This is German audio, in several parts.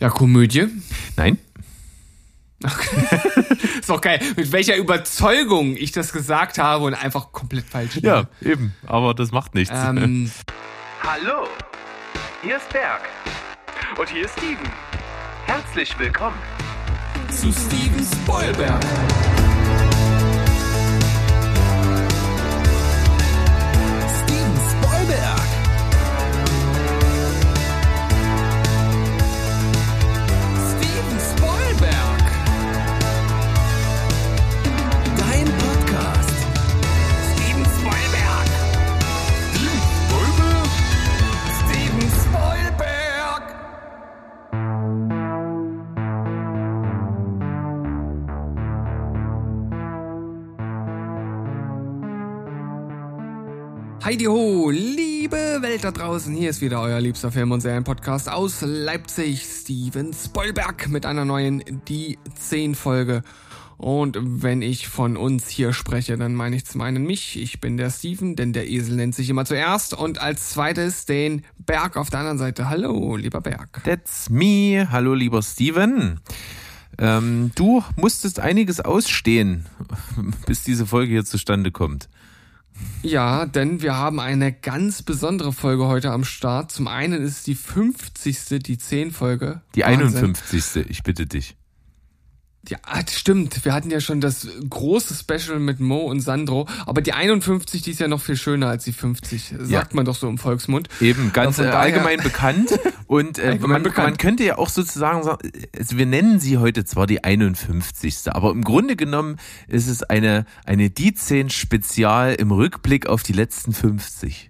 Ja, Komödie? Nein. Okay. ist auch geil, mit welcher Überzeugung ich das gesagt habe und einfach komplett falsch. Ja, eben. Aber das macht nichts. Ähm, Hallo, hier ist Berg. Und hier ist Steven. Herzlich willkommen zu Steven Spoilberg. Heidi ho, liebe Welt da draußen, hier ist wieder euer liebster Film- und Serien-Podcast aus Leipzig, Steven Spoilberg mit einer neuen Die 10 Folge. Und wenn ich von uns hier spreche, dann meine ich zum einen mich, ich bin der Steven, denn der Esel nennt sich immer zuerst und als zweites den Berg auf der anderen Seite. Hallo, lieber Berg. That's me. Hallo, lieber Steven. Ähm, du musstest einiges ausstehen, bis diese Folge hier zustande kommt. Ja, denn wir haben eine ganz besondere Folge heute am Start. Zum einen ist die 50. die 10 Folge. Die Wahnsinn. 51. Ich bitte dich. Ja, ah, stimmt. Wir hatten ja schon das große Special mit Mo und Sandro. Aber die 51, die ist ja noch viel schöner als die 50. Sagt ja. man doch so im Volksmund. Eben, ganz äh, allgemein bekannt. Und äh, allgemein man, bekannt. man könnte ja auch sozusagen sagen, also wir nennen sie heute zwar die 51. Aber im Grunde genommen ist es eine, eine Die 10 Spezial im Rückblick auf die letzten 50.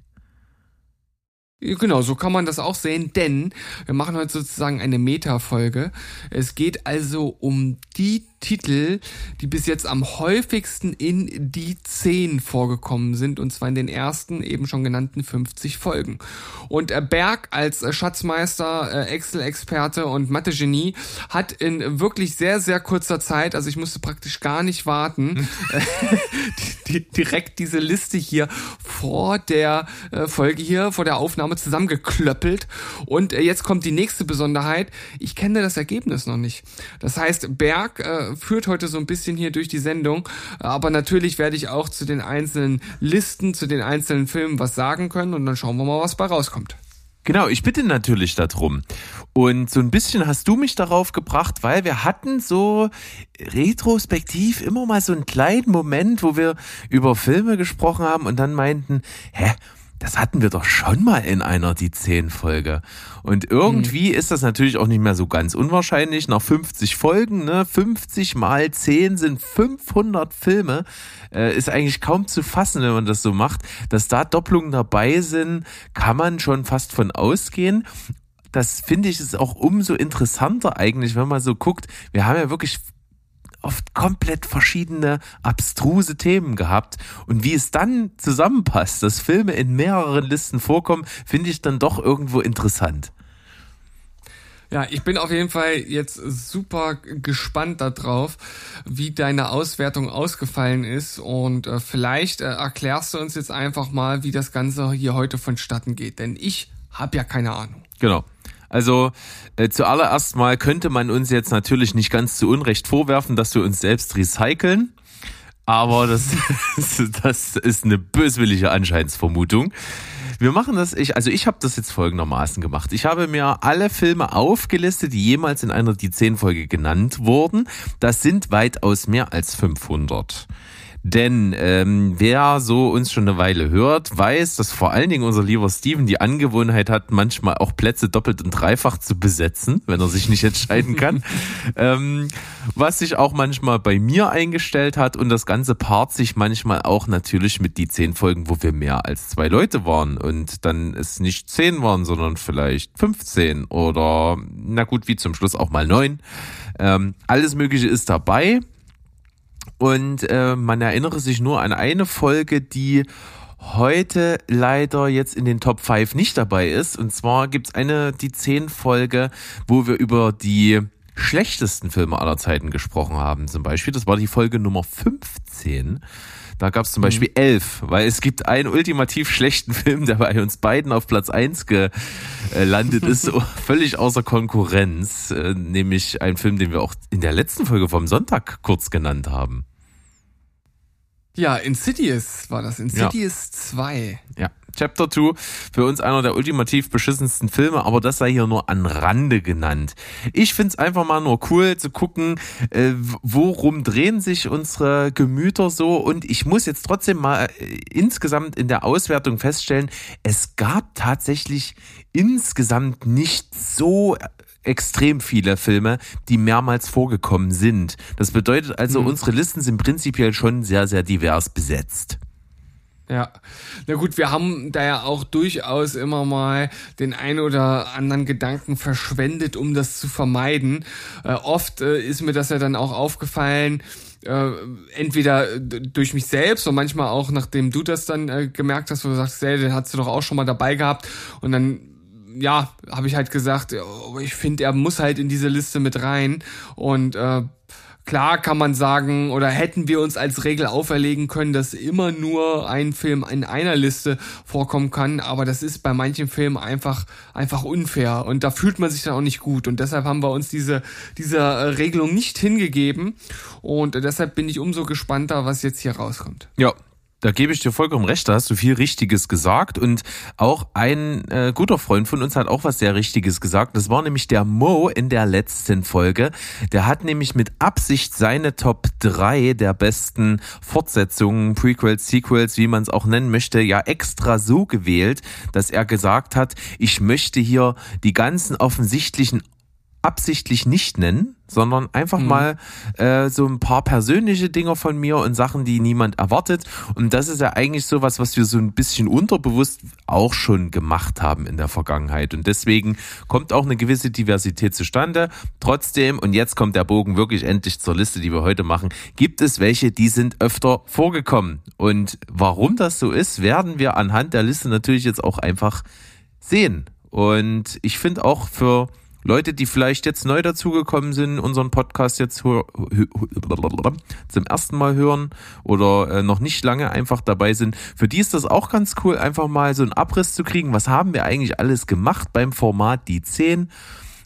Genau, so kann man das auch sehen, denn wir machen heute sozusagen eine Meta-Folge. Es geht also um die Titel, die bis jetzt am häufigsten in die 10 vorgekommen sind, und zwar in den ersten eben schon genannten 50 Folgen. Und äh, Berg als äh, Schatzmeister, äh, Excel-Experte und Mathe-Genie hat in wirklich sehr, sehr kurzer Zeit, also ich musste praktisch gar nicht warten, direkt diese Liste hier vor der Folge hier, vor der Aufnahme zusammengeklöppelt. Und jetzt kommt die nächste Besonderheit. Ich kenne das Ergebnis noch nicht. Das heißt, Berg führt heute so ein bisschen hier durch die Sendung. Aber natürlich werde ich auch zu den einzelnen Listen, zu den einzelnen Filmen was sagen können und dann schauen wir mal, was bei rauskommt. Genau, ich bitte natürlich darum. Und so ein bisschen hast du mich darauf gebracht, weil wir hatten so retrospektiv immer mal so einen kleinen Moment, wo wir über Filme gesprochen haben und dann meinten, hä, das hatten wir doch schon mal in einer die 10 Folge. Und irgendwie mhm. ist das natürlich auch nicht mehr so ganz unwahrscheinlich. Nach 50 Folgen, ne, 50 mal 10 sind 500 Filme. Äh, ist eigentlich kaum zu fassen, wenn man das so macht. Dass da Doppelungen dabei sind, kann man schon fast von ausgehen das finde ich ist auch umso interessanter eigentlich, wenn man so guckt. Wir haben ja wirklich oft komplett verschiedene abstruse Themen gehabt. Und wie es dann zusammenpasst, dass Filme in mehreren Listen vorkommen, finde ich dann doch irgendwo interessant. Ja, ich bin auf jeden Fall jetzt super gespannt darauf, wie deine Auswertung ausgefallen ist und äh, vielleicht äh, erklärst du uns jetzt einfach mal, wie das Ganze hier heute vonstatten geht, denn ich habe ja keine Ahnung. Genau. Also äh, zuallererst mal könnte man uns jetzt natürlich nicht ganz zu Unrecht vorwerfen, dass wir uns selbst recyceln. Aber das, das ist eine böswillige Anscheinsvermutung. Wir machen das, ich, also ich habe das jetzt folgendermaßen gemacht. Ich habe mir alle Filme aufgelistet, die jemals in einer die 10 Folge genannt wurden. Das sind weitaus mehr als 500. Denn ähm, wer so uns schon eine Weile hört, weiß, dass vor allen Dingen unser lieber Steven die Angewohnheit hat, manchmal auch Plätze doppelt und dreifach zu besetzen, wenn er sich nicht entscheiden kann. ähm, was sich auch manchmal bei mir eingestellt hat und das Ganze paart sich manchmal auch natürlich mit die zehn Folgen, wo wir mehr als zwei Leute waren und dann es nicht zehn waren, sondern vielleicht 15 oder na gut, wie zum Schluss auch mal neun. Ähm, alles Mögliche ist dabei. Und äh, man erinnere sich nur an eine Folge, die heute leider jetzt in den Top 5 nicht dabei ist. Und zwar gibt's eine, die 10 Folge, wo wir über die schlechtesten Filme aller Zeiten gesprochen haben. Zum Beispiel, das war die Folge Nummer 15. Da gab es zum Beispiel mhm. elf, weil es gibt einen ultimativ schlechten Film, der bei uns beiden auf Platz eins gelandet ist, völlig außer Konkurrenz, äh, nämlich ein Film, den wir auch in der letzten Folge vom Sonntag kurz genannt haben. Ja, Insidious war das. Insidious ja. 2. Ja. Chapter 2, für uns einer der ultimativ beschissensten Filme, aber das sei hier nur an Rande genannt. Ich find's einfach mal nur cool zu gucken, äh, worum drehen sich unsere Gemüter so und ich muss jetzt trotzdem mal äh, insgesamt in der Auswertung feststellen, es gab tatsächlich insgesamt nicht so extrem viele Filme, die mehrmals vorgekommen sind. Das bedeutet also, mhm. unsere Listen sind prinzipiell schon sehr, sehr divers besetzt. Ja, na gut, wir haben da ja auch durchaus immer mal den ein oder anderen Gedanken verschwendet, um das zu vermeiden. Äh, oft äh, ist mir das ja dann auch aufgefallen, äh, entweder durch mich selbst und manchmal auch nachdem du das dann äh, gemerkt hast, wo du sagst, hey, den hast du doch auch schon mal dabei gehabt und dann ja, habe ich halt gesagt, ich finde, er muss halt in diese Liste mit rein. Und äh, Klar kann man sagen, oder hätten wir uns als Regel auferlegen können, dass immer nur ein Film in einer Liste vorkommen kann, aber das ist bei manchen Filmen einfach, einfach unfair. Und da fühlt man sich dann auch nicht gut. Und deshalb haben wir uns diese, diese äh, Regelung nicht hingegeben. Und deshalb bin ich umso gespannter, was jetzt hier rauskommt. Ja, da gebe ich dir vollkommen recht, da hast du viel Richtiges gesagt. Und auch ein äh, guter Freund von uns hat auch was sehr Richtiges gesagt. Das war nämlich der Mo in der letzten Folge. Der hat nämlich mit Absicht seine Top 3 der besten Fortsetzungen, Prequels, Sequels, wie man es auch nennen möchte, ja extra so gewählt, dass er gesagt hat, ich möchte hier die ganzen offensichtlichen absichtlich nicht nennen, sondern einfach mhm. mal äh, so ein paar persönliche Dinge von mir und Sachen, die niemand erwartet. Und das ist ja eigentlich sowas, was wir so ein bisschen unterbewusst auch schon gemacht haben in der Vergangenheit. Und deswegen kommt auch eine gewisse Diversität zustande. Trotzdem, und jetzt kommt der Bogen wirklich endlich zur Liste, die wir heute machen, gibt es welche, die sind öfter vorgekommen. Und warum das so ist, werden wir anhand der Liste natürlich jetzt auch einfach sehen. Und ich finde auch für Leute, die vielleicht jetzt neu dazugekommen sind, unseren Podcast jetzt zum ersten Mal hören oder äh, noch nicht lange einfach dabei sind, für die ist das auch ganz cool, einfach mal so einen Abriss zu kriegen. Was haben wir eigentlich alles gemacht beim Format Die 10?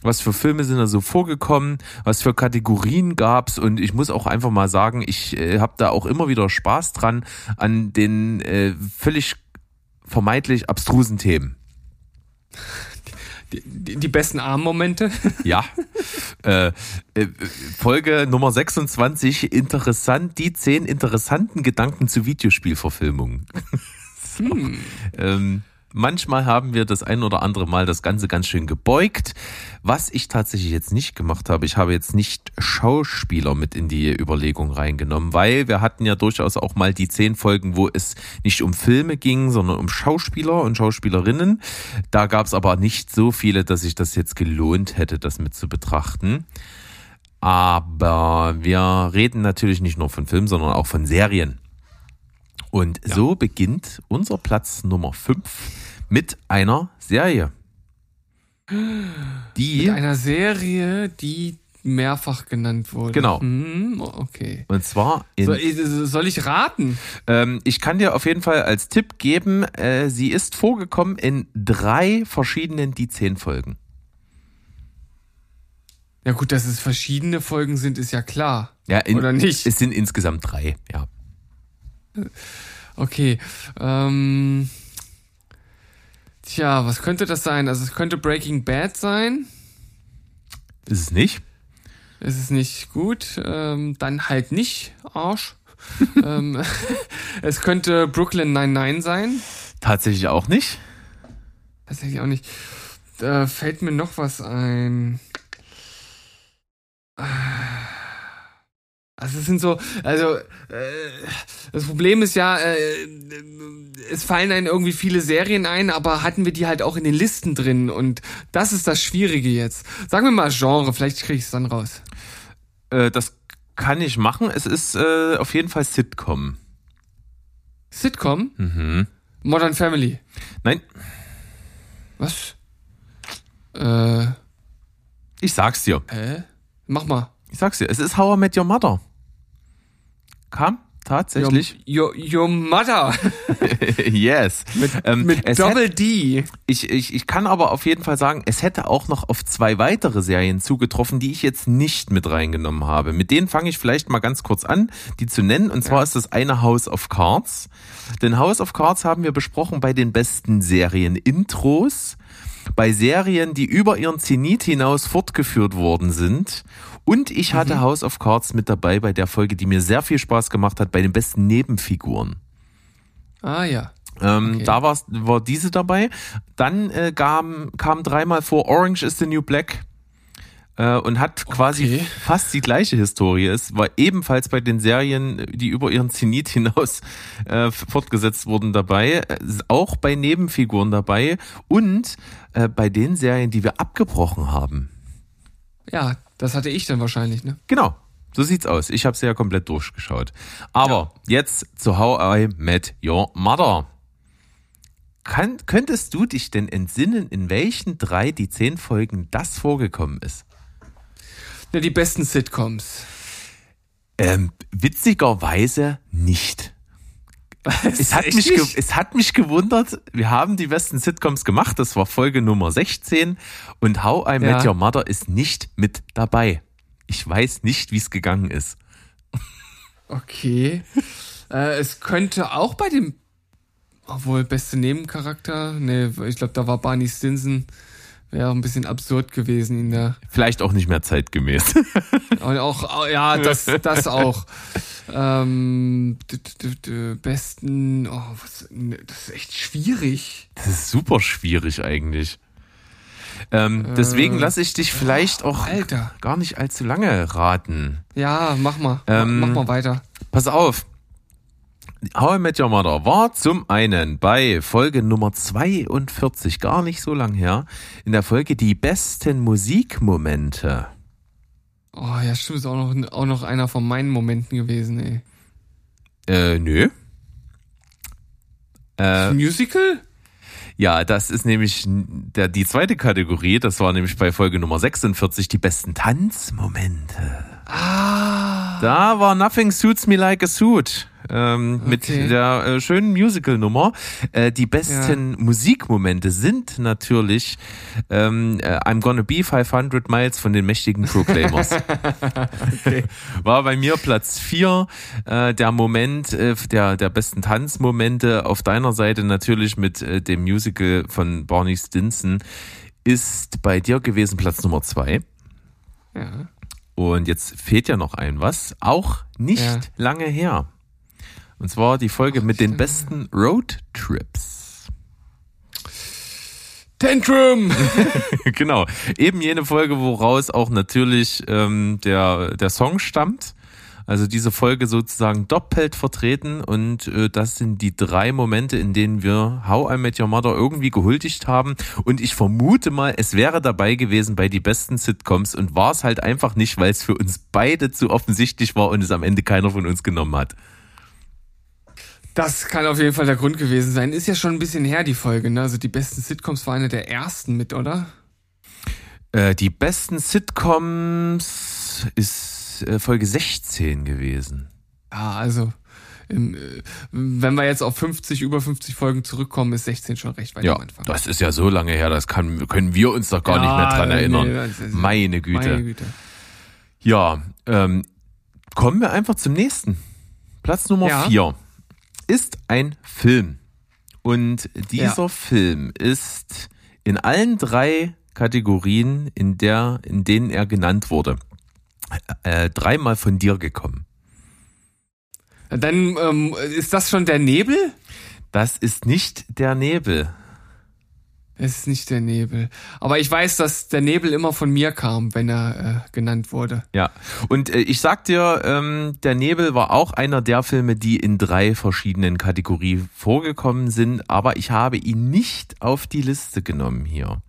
was für Filme sind da so vorgekommen, was für Kategorien gab's und ich muss auch einfach mal sagen, ich äh, habe da auch immer wieder Spaß dran an den äh, völlig vermeintlich abstrusen Themen die, die besten Armmomente. Ja. Äh, äh, Folge Nummer 26, interessant, die zehn interessanten Gedanken zu Videospielverfilmungen. so. hm. ähm, Manchmal haben wir das ein oder andere Mal das Ganze ganz schön gebeugt. Was ich tatsächlich jetzt nicht gemacht habe, ich habe jetzt nicht Schauspieler mit in die Überlegung reingenommen, weil wir hatten ja durchaus auch mal die zehn Folgen, wo es nicht um Filme ging, sondern um Schauspieler und Schauspielerinnen. Da gab es aber nicht so viele, dass sich das jetzt gelohnt hätte, das mit zu betrachten. Aber wir reden natürlich nicht nur von Filmen, sondern auch von Serien. Und ja. so beginnt unser Platz Nummer 5 mit einer Serie. Die mit einer Serie, die mehrfach genannt wurde. Genau. Hm, okay. Und zwar in, soll, soll ich raten? Ähm, ich kann dir auf jeden Fall als Tipp geben, äh, sie ist vorgekommen in drei verschiedenen Die Zehn Folgen. Ja gut, dass es verschiedene Folgen sind, ist ja klar. Ja, in, oder nicht? Es sind insgesamt drei, ja. Okay. Ähm, tja, was könnte das sein? Also es könnte Breaking Bad sein. Ist es nicht? Ist es nicht gut? Ähm, dann halt nicht, Arsch. ähm, es könnte Brooklyn 99 sein. Tatsächlich auch nicht. Tatsächlich auch nicht. Da fällt mir noch was ein. Also es sind so, also äh, das Problem ist ja, äh, es fallen einem irgendwie viele Serien ein, aber hatten wir die halt auch in den Listen drin und das ist das Schwierige jetzt. Sagen wir mal Genre, vielleicht kriege ich es dann raus. Äh, das kann ich machen. Es ist äh, auf jeden Fall Sitcom. Sitcom? Mhm. Modern Family. Nein. Was? Äh. Ich sag's dir. Hä? Mach mal. Ich sag's dir, es ist How I Met Your Mother. Kam tatsächlich. Your, your, your mother. yes. Mit, Ähm, mit Double D. Ich, ich, ich kann aber auf jeden Fall sagen, es hätte auch noch auf zwei weitere Serien zugetroffen, die ich jetzt nicht mit reingenommen habe. Mit denen fange ich vielleicht mal ganz kurz an, die zu nennen. Und zwar ist das eine House of Cards. Denn House of Cards haben wir besprochen bei den besten Serien-Intros, bei Serien, die über ihren Zenit hinaus fortgeführt worden sind. Und ich hatte House of Cards mit dabei bei der Folge, die mir sehr viel Spaß gemacht hat, bei den besten Nebenfiguren. Ah ja. Ähm, Okay. Da war's, war diese dabei. Dann äh, kam, kam dreimal vor Orange is the New Black äh, und hat quasi Okay. fast die gleiche Historie. Es war ebenfalls bei den Serien, die über ihren Zenit hinaus äh, fortgesetzt wurden, dabei. Äh, Auch bei Nebenfiguren dabei und äh, bei den Serien, die wir abgebrochen haben. Ja, das hatte ich dann wahrscheinlich, ne? Genau. So sieht's aus. Ich habe sie ja komplett durchgeschaut. Aber jetzt zu How I Met Your Mother. Kann, könntest du dich denn entsinnen, in welchen drei die zehn Folgen das vorgekommen ist? Ne, die besten Sitcoms. Ähm, witzigerweise nicht. Es hat, mich es hat mich gewundert, wir haben die besten Sitcoms gemacht, das war Folge Nummer 16 und How I Met Ja. Your Mother ist nicht mit dabei. Ich weiß nicht, wie es gegangen ist. Okay. äh, es könnte auch bei dem, obwohl beste Nebencharakter, ne, ich glaube, da war Barney Stinson, wäre auch ein bisschen absurd gewesen in der, Vielleicht auch nicht mehr zeitgemäß. und auch, ja, das, das auch. Ähm, besten, oh, was, ne, das ist echt schwierig. Das ist super schwierig eigentlich. Ähm, deswegen lasse ich dich vielleicht auch Alter. gar nicht allzu lange raten. Ja, mach mal, Ähm, mach mal weiter. Pass auf. How I Met Your Mother war zum einen bei Folge Nummer 42, gar nicht so lang her, in der Folge die besten Musikmomente. Oh ja, stimmt, ist auch noch, auch noch einer von meinen Momenten gewesen, ey. Äh, nö. Äh, Musical? ja, das ist nämlich der, die zweite Kategorie. Das war nämlich bei Folge Nummer 46 die besten Tanzmomente. Ah. Da war Nothing Suits Me Like a Suit. Ähm, Mit Okay. der äh, schönen Musical-Nummer. Äh, die besten Musikmomente sind natürlich ähm, äh, I'm Gonna Be 500 Miles von den mächtigen Proclaimers. War bei mir Platz 4. Äh, der Moment äh, der, der besten Tanzmomente auf deiner Seite natürlich mit äh, dem Musical von Barney Stinson ist bei dir gewesen Platz Nummer 2. Ja. Und jetzt fehlt ja noch ein was, auch nicht Ja. lange her. Und zwar die Folge mit den besten Roadtrips. Tantrum! genau, eben jene Folge, woraus auch natürlich ähm, der, der Song stammt. Also diese Folge sozusagen doppelt vertreten und äh, das sind die drei Momente, in denen wir How I Met Your Mother irgendwie gehuldigt haben und ich vermute mal, es wäre dabei gewesen bei die besten Sitcoms und war es halt einfach nicht, weil es für uns beide zu offensichtlich war und es am Ende keiner von uns genommen hat. Das kann auf jeden Fall der Grund gewesen sein. Ist ja schon ein bisschen her, die Folge, ne? Also die besten Sitcoms war eine der ersten mit, oder? Äh, die besten Sitcoms ist äh, Folge 16 gewesen. Ja, also im, äh, wenn wir jetzt auf 50, über 50 Folgen zurückkommen, ist 16 schon recht weit Ja, am Anfang. das ist ja so lange her, das kann, können wir uns doch gar nicht mehr dran nee, erinnern. das ist- Meine Güte. Meine Güte. Ja, ähm, kommen wir einfach zum nächsten. Platz Nummer Ja. Ist ein Film. Und dieser Ja. Film ist in allen drei Kategorien, in der, in denen er genannt wurde, äh, dreimal von dir gekommen. Dann ähm, ist das schon der Nebel? Das ist nicht der Nebel. Es ist nicht der Nebel. Aber ich weiß, dass der Nebel immer von mir kam, wenn er äh, genannt wurde. Ja, und äh, ich sag dir, ähm, der Nebel war auch einer der Filme, die in drei verschiedenen Kategorien vorgekommen sind, aber ich habe ihn nicht auf die Liste genommen hier.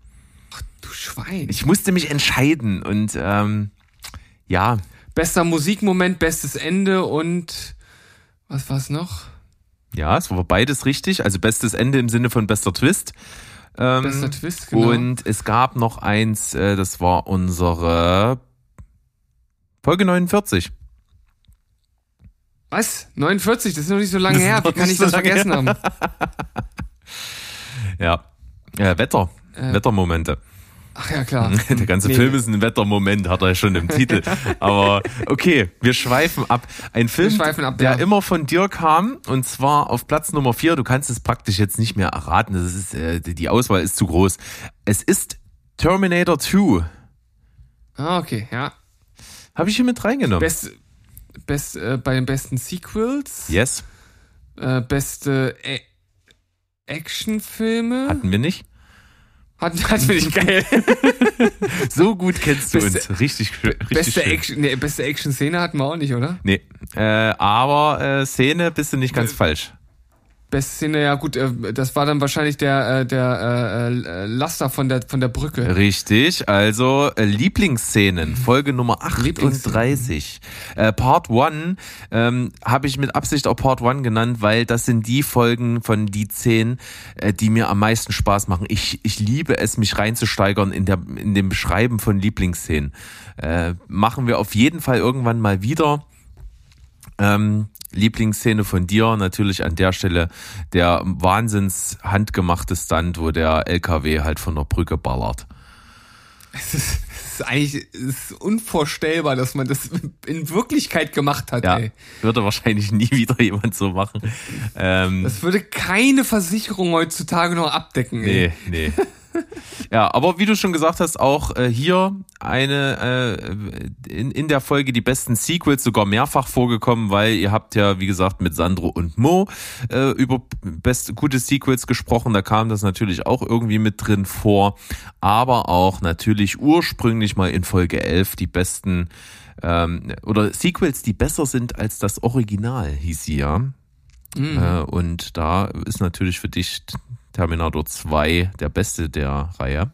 Du Schwein. Ich musste mich entscheiden und ähm, ja, Bester Musikmoment, bestes Ende und was war's noch? ja, es war beides richtig, also bestes Ende im Sinne von bester Twist. Ähm, Bester Twist, genau. Und es gab noch eins, äh, das war unsere Folge 49. Was? 49? Das ist noch nicht so lange her. Wie kann ich so das vergessen haben? Ja. ja Wetter. Äh. Wettermomente. Ach ja, klar. Der ganze Nee. Film ist ein Wettermoment, hat er ja schon im Titel. Aber okay, wir schweifen ab. Ein Film, schweifen ab, der ja. immer von dir kam, und zwar auf Platz Nummer vier. Du kannst es praktisch jetzt nicht mehr erraten. Das ist, äh, die Auswahl ist zu groß. Es ist Terminator 2. Ah, okay, ja. Habe ich hier mit reingenommen? Best, best, äh, bei den besten Sequels, yes. äh, beste Actionfilme. Hatten wir nicht. Hat, hat finde ich geil. So gut kennst du Beste- uns. Richtig, richtig beste schön. Action, nee, beste Action-Szene hatten wir auch nicht, oder? Nee, äh, aber äh, Szene bist du nicht ganz Äh, falsch. Beste Szene, ja gut, äh, das war dann wahrscheinlich der, äh, der äh, Laster von der, von der Brücke. Richtig, also. Lieblingsszenen, Folge Nummer 38. Äh, Part 1 ähm, habe ich mit Absicht auch Part 1 genannt, weil das sind die Folgen von die 10, äh, die mir am meisten Spaß machen. Ich, ich liebe es, mich reinzusteigern in, der, in dem Beschreiben von Lieblingsszenen. Äh, machen wir auf jeden Fall irgendwann mal wieder. Ähm, Lieblingsszene von dir natürlich an der Stelle der wahnsinns handgemachte Stunt, wo der LKW halt von der Brücke ballert. Es ist, es ist eigentlich es ist unvorstellbar, dass man das in Wirklichkeit gemacht hat, Ja, ey. würde wahrscheinlich nie wieder jemand so machen. Ähm, Das würde keine Versicherung heutzutage noch abdecken, ey. nee, nee. Ja, aber wie du schon gesagt hast, auch äh, hier eine äh, in, in der Folge die besten Sequels sogar mehrfach vorgekommen, weil ihr habt ja, wie gesagt, mit Sandro und Mo äh, über best, gute Sequels gesprochen. Da kam das natürlich auch irgendwie mit drin vor. Aber auch natürlich ursprünglich mal in Folge 11 die besten ähm, oder Sequels, die besser sind als das Original, hieß sie ja. Äh, und da ist natürlich für dich Terminator 2 der beste der Reihe.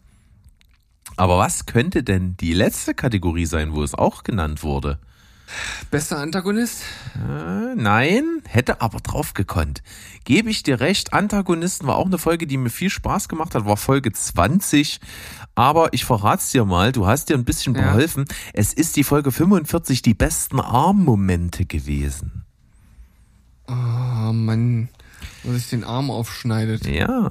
Aber was könnte denn die letzte Kategorie sein, wo es auch genannt wurde? Bester Antagonist? Äh, nein, hätte aber drauf gekonnt. Gebe ich dir recht, Antagonisten war auch eine Folge, die mir viel Spaß gemacht hat, war Folge 20. Aber ich verrat's dir mal, du hast dir ein bisschen Ja. beholfen. Es ist die Folge 45, die besten Armmomente gewesen. Oh Mann, wo sich den Arm aufschneidet. Ja.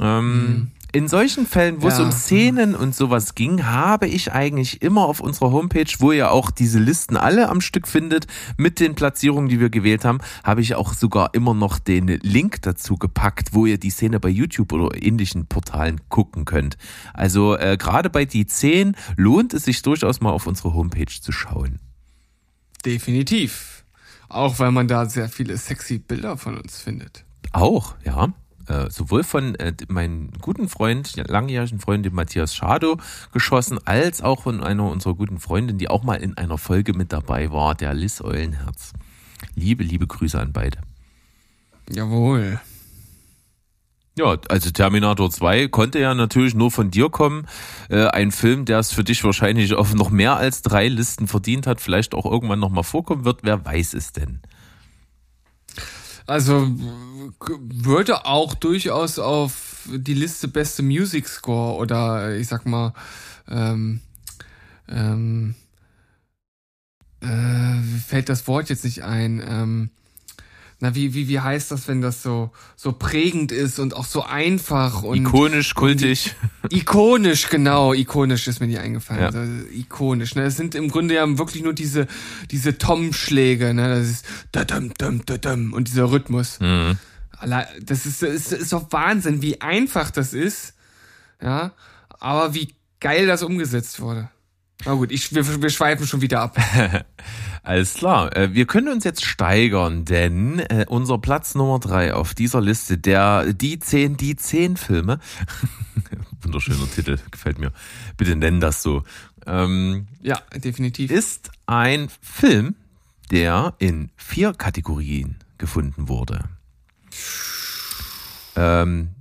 Ähm, In solchen Fällen, wo es Ja. um Szenen und sowas ging, habe ich eigentlich immer auf unserer Homepage, wo ihr auch diese Listen alle am Stück findet, mit den Platzierungen, die wir gewählt haben, habe ich auch sogar immer noch den Link dazu gepackt, wo ihr die Szene bei YouTube oder ähnlichen Portalen gucken könnt. Also äh, gerade bei die 10 lohnt es sich durchaus mal auf unsere Homepage zu schauen. Definitiv. Auch weil man da sehr viele sexy Bilder von uns findet. Auch, ja. Äh, sowohl von äh, meinem guten Freund, langjährigen Freund, dem Matthias Schado, geschossen, als auch von einer unserer guten Freundin, die auch mal in einer Folge mit dabei war, der Liz Eulenherz. Liebe, liebe Grüße an beide. Jawohl. Ja, also Terminator 2 konnte ja natürlich nur von dir kommen. Äh, ein Film, der es für dich wahrscheinlich auf noch mehr als drei Listen verdient hat, vielleicht auch irgendwann nochmal vorkommen wird. Wer weiß es denn? Also würde auch durchaus auf die Liste beste Music Score oder ich sag mal ähm, ähm, äh, fällt das Wort jetzt nicht ein. Ähm, na wie wie wie heißt das, wenn das so so prägend ist und auch so einfach und Ikonisch, kultig. Ikonisch, genau, ikonisch ist mir nicht eingefallen. Ja. Also, ikonisch, ne? Es sind im Grunde ja wirklich nur diese, diese Tom-Schläge, ne? Das ist da-dum, dum, da-dum, und dieser Rhythmus. Mhm. Das ist, ist, ist doch Wahnsinn, wie einfach das ist, ja? Aber wie geil das umgesetzt wurde. Na gut, ich, wir, wir schweifen schon wieder ab. Alles klar. Äh, Wir können uns jetzt steigern, denn äh, unser Platz Nummer drei auf dieser Liste, der die 10, die 10 Filme, wunderschöner Titel, gefällt mir. Bitte nenn das so, ähm, Ja, definitiv. ist ein Film, der in vier Kategorien gefunden wurde. Ähm,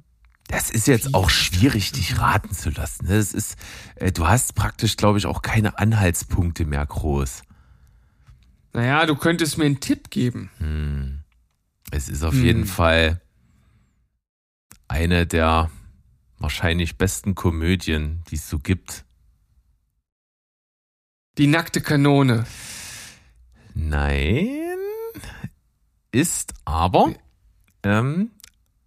das ist jetzt auch schwierig, dich raten zu lassen. Das ist, äh, du hast praktisch, glaube ich, auch keine Anhaltspunkte mehr groß. Naja, du könntest mir einen Tipp geben. Es ist auf Hm. jeden Fall eine der wahrscheinlich besten Komödien, die es so gibt. Die nackte Kanone. Nein. Ist aber ähm,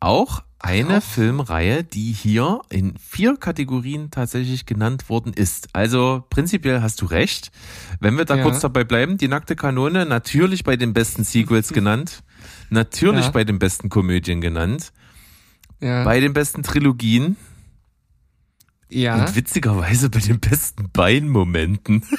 auch eine Auch. Filmreihe, die hier in vier Kategorien tatsächlich genannt worden ist. Also prinzipiell hast du recht. Wenn wir da Ja. kurz dabei bleiben, die nackte Kanone natürlich bei den besten Sequels genannt, natürlich Ja. bei den besten Komödien genannt, Ja. bei den besten Trilogien ja. und witzigerweise bei den besten Beinmomenten.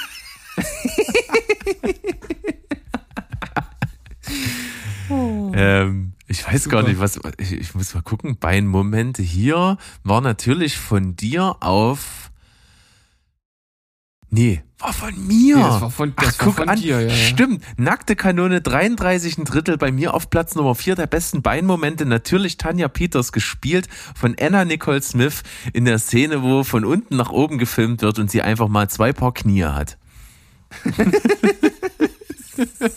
ähm, ich weiß Super. gar nicht, was ich, ich muss mal gucken. Beinmomente hier war natürlich von dir auf. Nee, war von mir. Nee, das war von- das Ach, war guck von an. dir, ja, ja. Stimmt. Nackte Kanone 33 ein Drittel bei mir auf Platz Nummer 4 der besten Beinmomente. Natürlich Tanja Peters gespielt von Anna Nicole Smith in der Szene, wo von unten nach oben gefilmt wird und sie einfach mal zwei Paar Knie hat.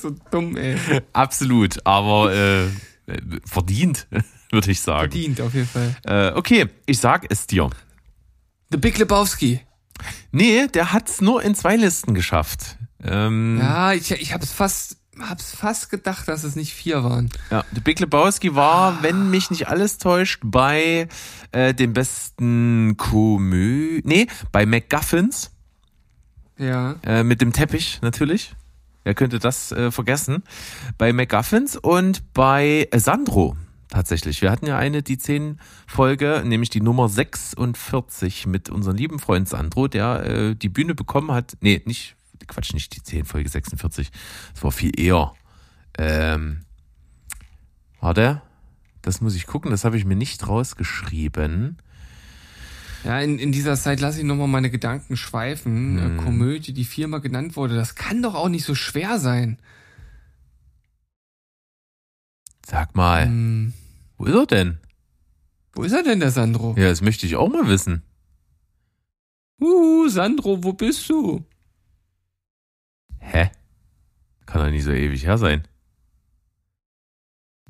so dumm, ey. Absolut, aber äh, verdient, würde ich sagen. Verdient auf jeden Fall. Äh, okay, ich sag es dir. The Big Lebowski. Nee, der hat's nur in zwei Listen geschafft. Ähm, Ja, ich, ich hab's fast, hab's fast gedacht, dass es nicht vier waren. Ja, The Big Lebowski war, wenn mich nicht alles täuscht, bei äh, dem besten Komö... Nee, bei MacGuffins Ja. äh, mit dem Teppich natürlich. Wer könnte das äh, vergessen? Bei MacGuffins und bei äh, Sandro tatsächlich. Wir hatten ja eine, die 10 Folge, nämlich die Nummer 46 mit unserem lieben Freund Sandro, der äh, die Bühne bekommen hat. Nee, nicht, Quatsch, nicht die 10 Folge 46. Das war viel eher. Ähm, warte, das muss ich gucken, das habe ich mir nicht rausgeschrieben. Ja, in, in dieser Zeit lasse ich nochmal meine Gedanken schweifen. Hm. Komödie, die viermal genannt wurde, das kann doch auch nicht so schwer sein. Sag mal, Hm, wo ist er denn? wo ist er denn, der Sandro? Ja, das möchte ich auch mal wissen. Uh, Sandro, wo bist du? Hä? Kann doch nicht so ewig her sein.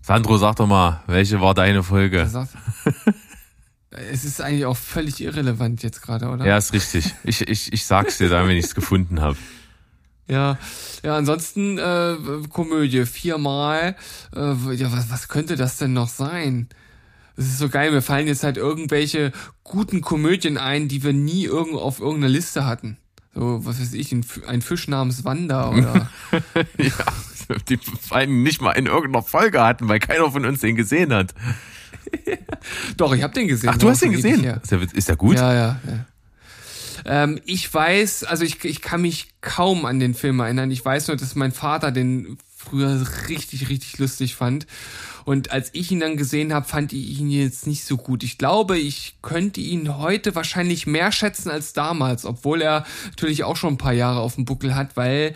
Sandro, sag doch mal, welche war deine Folge? sagt, es ist eigentlich auch völlig irrelevant jetzt gerade, oder? Ja, ist richtig. Ich, ich, ich sag's dir dann, wenn ich's gefunden habe. Ja, ja, ansonsten äh, Komödie, viermal. Äh, ja, was, was könnte das denn noch sein? Das ist so geil, mir fallen jetzt halt irgendwelche guten Komödien ein, die wir nie irgend auf irgendeiner Liste hatten. So, was weiß ich, ein, ein Fisch namens Wanda oder. ja, die vor allem nicht mal in irgendeiner Folge hatten, weil keiner von uns den gesehen hat. Doch, ich habe den gesehen. Ach, du hast den gesehen? her. Ist ja, ist ja gut. Ja, ja, ja. Ähm, ich weiß, also ich, ich kann mich kaum an den Film erinnern. Ich weiß nur, dass mein Vater den früher richtig, richtig lustig fand. Und als ich ihn dann gesehen habe, fand ich ihn jetzt nicht so gut. Ich glaube, ich könnte ihn heute wahrscheinlich mehr schätzen als damals, obwohl er natürlich auch schon ein paar Jahre auf dem Buckel hat, weil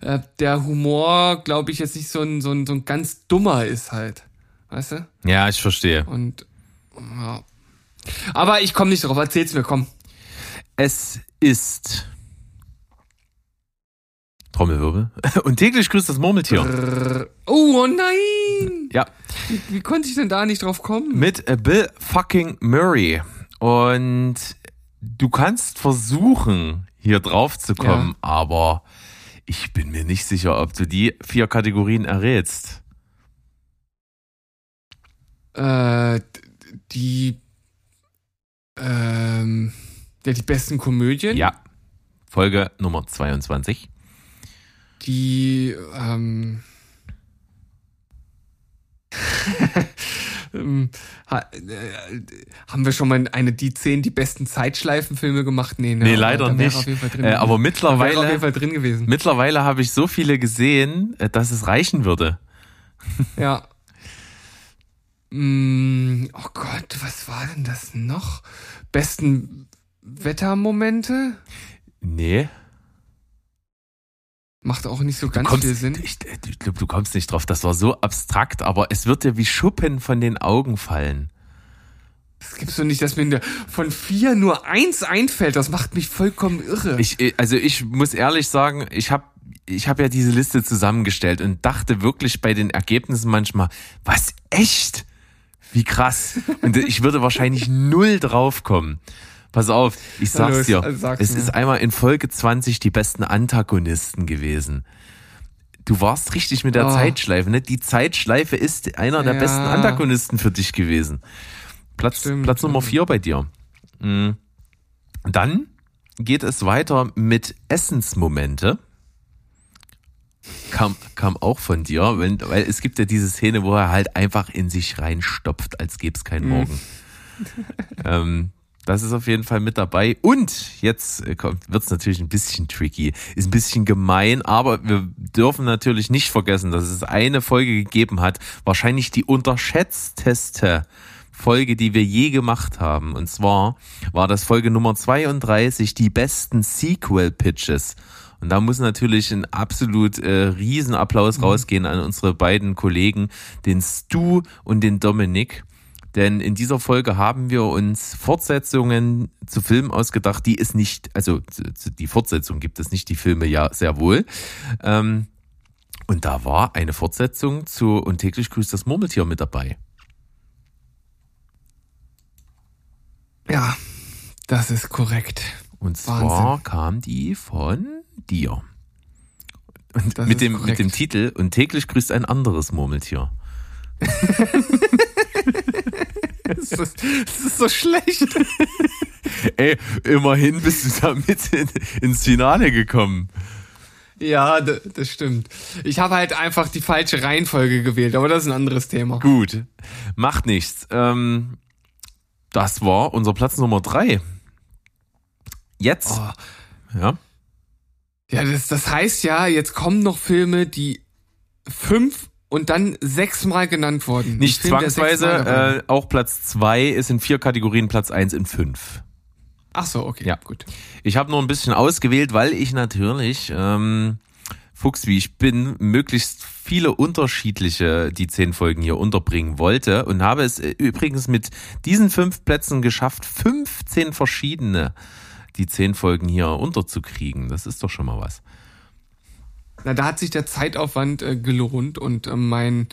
äh, der Humor, glaube ich, jetzt nicht so ein, so, ein, so ein ganz dummer ist halt. Weißt du? Ja, ich verstehe. Und ja. Aber ich komme nicht drauf, erzähl's mir, komm. Es ist Trommelwirbel. Und täglich grüßt das Murmeltier. Brrr. Oh, oh nein! Ja, Wie, wie konnte ich denn da nicht drauf kommen? mit äh, Bill fucking Murray. Und du kannst versuchen, hier drauf zu kommen, Ja. aber ich bin mir nicht sicher, ob du die vier Kategorien errätst. Äh, die, ähm, ja, die besten Komödien. Ja. Folge Nummer 22. Die, ähm, äh, haben wir schon mal eine die zehn die besten Zeitschleifenfilme gemacht? Nee, ne, Nee, leider nicht. Äh, aber wäre auf mittlerweile, jeden Fall drin gewesen. mittlerweile habe ich so viele gesehen, äh, dass es reichen würde. Ja. Mm, oh Gott, was war denn das noch? Besten Wettermomente? Nee. Macht auch nicht so ganz kommst, viel Sinn. ich, ich glaube, du kommst nicht drauf. Das war so abstrakt, aber es wird dir wie Schuppen von den Augen fallen. Es gibt's doch nicht, dass mir von vier nur eins einfällt. Das macht mich vollkommen irre. Ich, äh, also ich muss ehrlich sagen, ich habe ich hab ja diese Liste zusammengestellt und dachte wirklich bei den Ergebnissen manchmal, was echt? Wie krass. Und ich würde wahrscheinlich null draufkommen. Pass auf, ich sag's dir. also sag's es ist einmal in Folge 20 die besten Antagonisten gewesen. Du warst richtig mit der Oh. Zeitschleife, ne? Die Zeitschleife ist einer der Ja. besten Antagonisten für dich gewesen. Platz, Stimmt, Platz Nummer stimmt. vier bei dir. Mhm. Dann geht es weiter mit Essensmomente. Kam, kam auch von dir, wenn, weil es gibt ja diese Szene, wo er halt einfach in sich reinstopft, als gäbe es Mhm. keinen Morgen. ähm, das ist auf jeden Fall mit dabei. Und jetzt wird es natürlich ein bisschen tricky, ist ein bisschen gemein, aber wir dürfen natürlich nicht vergessen, dass es eine Folge gegeben hat, wahrscheinlich die unterschätzteste Folge, die wir je gemacht haben. Und zwar war das Folge Nummer 32, die besten Sequel-Pitches. Und da muss natürlich ein absolut äh, Riesenapplaus rausgehen an unsere beiden Kollegen, den Stu und den Dominik. Denn in dieser Folge haben wir uns Fortsetzungen zu Filmen ausgedacht, die es nicht, also die Fortsetzung gibt es nicht, die Filme ja sehr wohl. Ähm, und da war eine Fortsetzung zu Und täglich grüßt das Murmeltier mit dabei. Ja, das ist korrekt. Und zwar Wahnsinn. kam die von dir. Und Das mit dem, mit dem Titel Und täglich grüßt ein anderes Murmeltier. Das ist, das ist so schlecht. Ey, immerhin bist du damit in, ins Finale gekommen. Ja, das stimmt. Ich habe halt einfach die falsche Reihenfolge gewählt, aber das ist ein anderes Thema. Gut, macht nichts. Ähm, das war unser Platz Nummer drei. Jetzt, Oh. ja, Ja, das, das heißt ja, jetzt kommen noch Filme, die fünf und dann sechsmal genannt wurden. nicht Film, zwangsweise, äh, auch Platz zwei ist in vier Kategorien, Platz eins in fünf. Ach so, okay, Ja. gut. Ich habe nur ein bisschen ausgewählt, weil ich natürlich, ähm, Fuchs wie ich bin, möglichst viele unterschiedliche, die zehn Folgen hier unterbringen wollte und habe es äh, übrigens mit diesen fünf Plätzen geschafft, 15 verschiedene, die zehn Folgen hier unterzukriegen. Das ist doch schon mal was. Na, da hat sich der Zeitaufwand äh, gelohnt und äh, mein,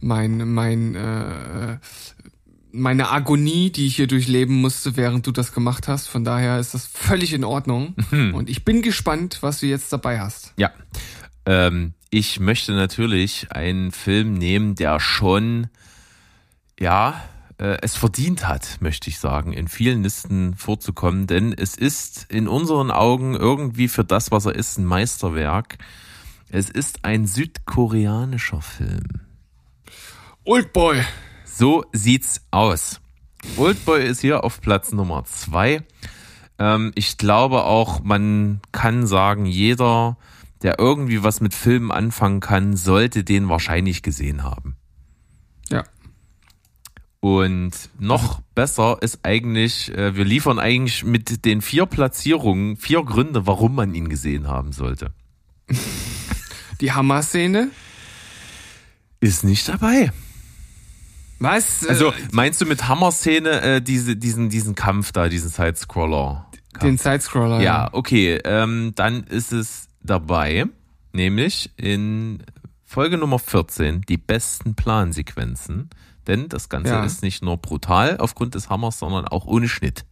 mein, mein, äh, meine Agonie, die ich hier durchleben musste, während du das gemacht hast. Von daher ist das völlig in Ordnung. Und ich bin gespannt, was du jetzt dabei hast. Ja. Ähm, ich möchte natürlich einen Film nehmen, der schon, ja, äh, es verdient hat, möchte ich sagen, in vielen Listen vorzukommen, denn es ist in unseren Augen irgendwie für das, was er ist, ein Meisterwerk. Es ist ein südkoreanischer Film. Oldboy. So sieht's aus. Oldboy ist hier auf Platz Nummer zwei. Ähm, ich glaube auch, man kann sagen, jeder, der irgendwie was mit Filmen anfangen kann, sollte den wahrscheinlich gesehen haben. Ja. Und noch besser ist eigentlich, äh, wir liefern eigentlich mit den vier Platzierungen vier Gründe, warum man ihn gesehen haben sollte. Die Hammer-Szene. Ist nicht dabei. Was? Also meinst du mit Hammer-Szene äh, diese, diesen, diesen Kampf da, diesen Side-Scroller? den Sidescroller. Ja, okay. Ähm, dann ist es dabei, nämlich in Folge Nummer 14 die besten Plansequenzen. Denn das Ganze Ja. ist nicht nur brutal aufgrund des Hammers, sondern auch ohne Schnitt.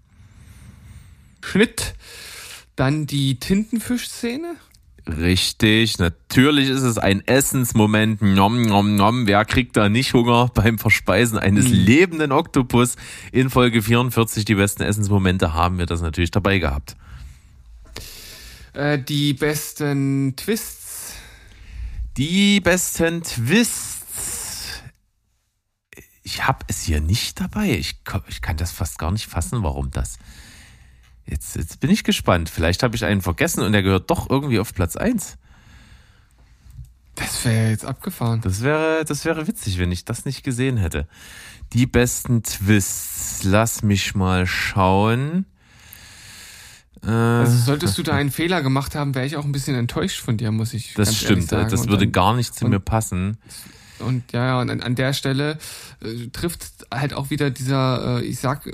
Schnitt. Dann die Tintenfisch-Szene. Richtig, natürlich ist es ein Essensmoment. Nom, nom, nom. Wer kriegt da nicht Hunger beim Verspeisen eines Mhm. lebenden Oktopus? In Folge 44, die besten Essensmomente, haben wir das natürlich dabei gehabt. Äh, die besten Twists. Die besten Twists. Ich habe es hier nicht dabei. Ich, ich kann das fast gar nicht fassen, warum das. Jetzt, jetzt bin ich gespannt. Vielleicht habe ich einen vergessen und der gehört doch irgendwie auf Platz 1. Das wäre jetzt abgefahren. Das wäre, das wäre witzig, wenn ich das nicht gesehen hätte. Die besten Twists. Lass mich mal schauen. Äh, Also solltest du da einen Fehler gemacht haben, wäre ich auch ein bisschen enttäuscht von dir, muss ich das stimmt. sagen. Das würde gar nicht zu mir passen. Und ja, ja, und an, an der Stelle äh, trifft halt auch wieder dieser, äh, ich sag,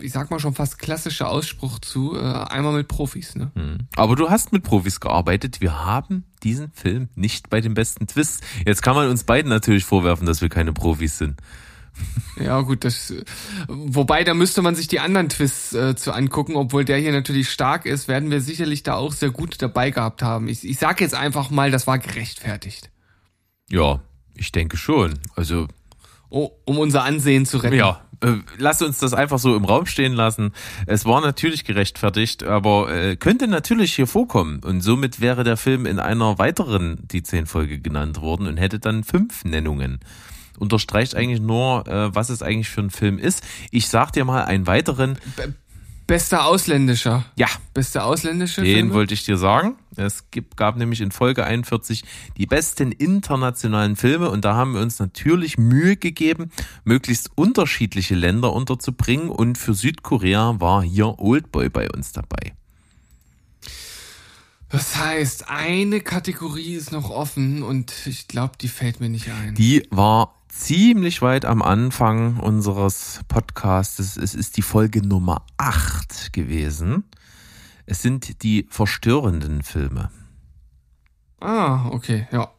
ich sag mal schon fast klassische Ausspruch zu, äh, einmal mit Profis, ne? Hm. Aber du hast mit Profis gearbeitet. Wir haben diesen Film nicht bei den besten Twists. Jetzt kann man uns beiden natürlich vorwerfen, dass wir keine Profis sind. Ja, gut, das. Wobei, da müsste man sich die anderen Twists äh, zu angucken, obwohl der hier natürlich stark ist, werden wir sicherlich da auch sehr gut dabei gehabt haben. Ich, ich sag jetzt einfach mal, das war gerechtfertigt. Ja, ich denke schon. Also Oh, um unser Ansehen zu retten. Ja, äh, lass uns das einfach so im Raum stehen lassen. Es war natürlich gerechtfertigt, aber äh, könnte natürlich hier vorkommen. Und somit wäre der Film in einer weiteren die zehn Folge genannt worden und hätte dann fünf Nennungen. Unterstreicht eigentlich nur, äh, was es eigentlich für ein Film ist. Ich sag dir mal einen weiteren. Be bester ausländischer. Ja, Bester ausländische den Filme? wollte ich dir sagen. Es gibt, gab nämlich in Folge 41 die besten internationalen Filme und da haben wir uns natürlich Mühe gegeben, möglichst unterschiedliche Länder unterzubringen und für Südkorea war hier Oldboy bei uns dabei. Das heißt, eine Kategorie ist noch offen und ich glaube, die fällt mir nicht ein. Die war ziemlich weit am Anfang unseres Podcasts. Es ist die Folge Nummer 8 gewesen. Es sind die verstörenden Filme. ah, okay, ja.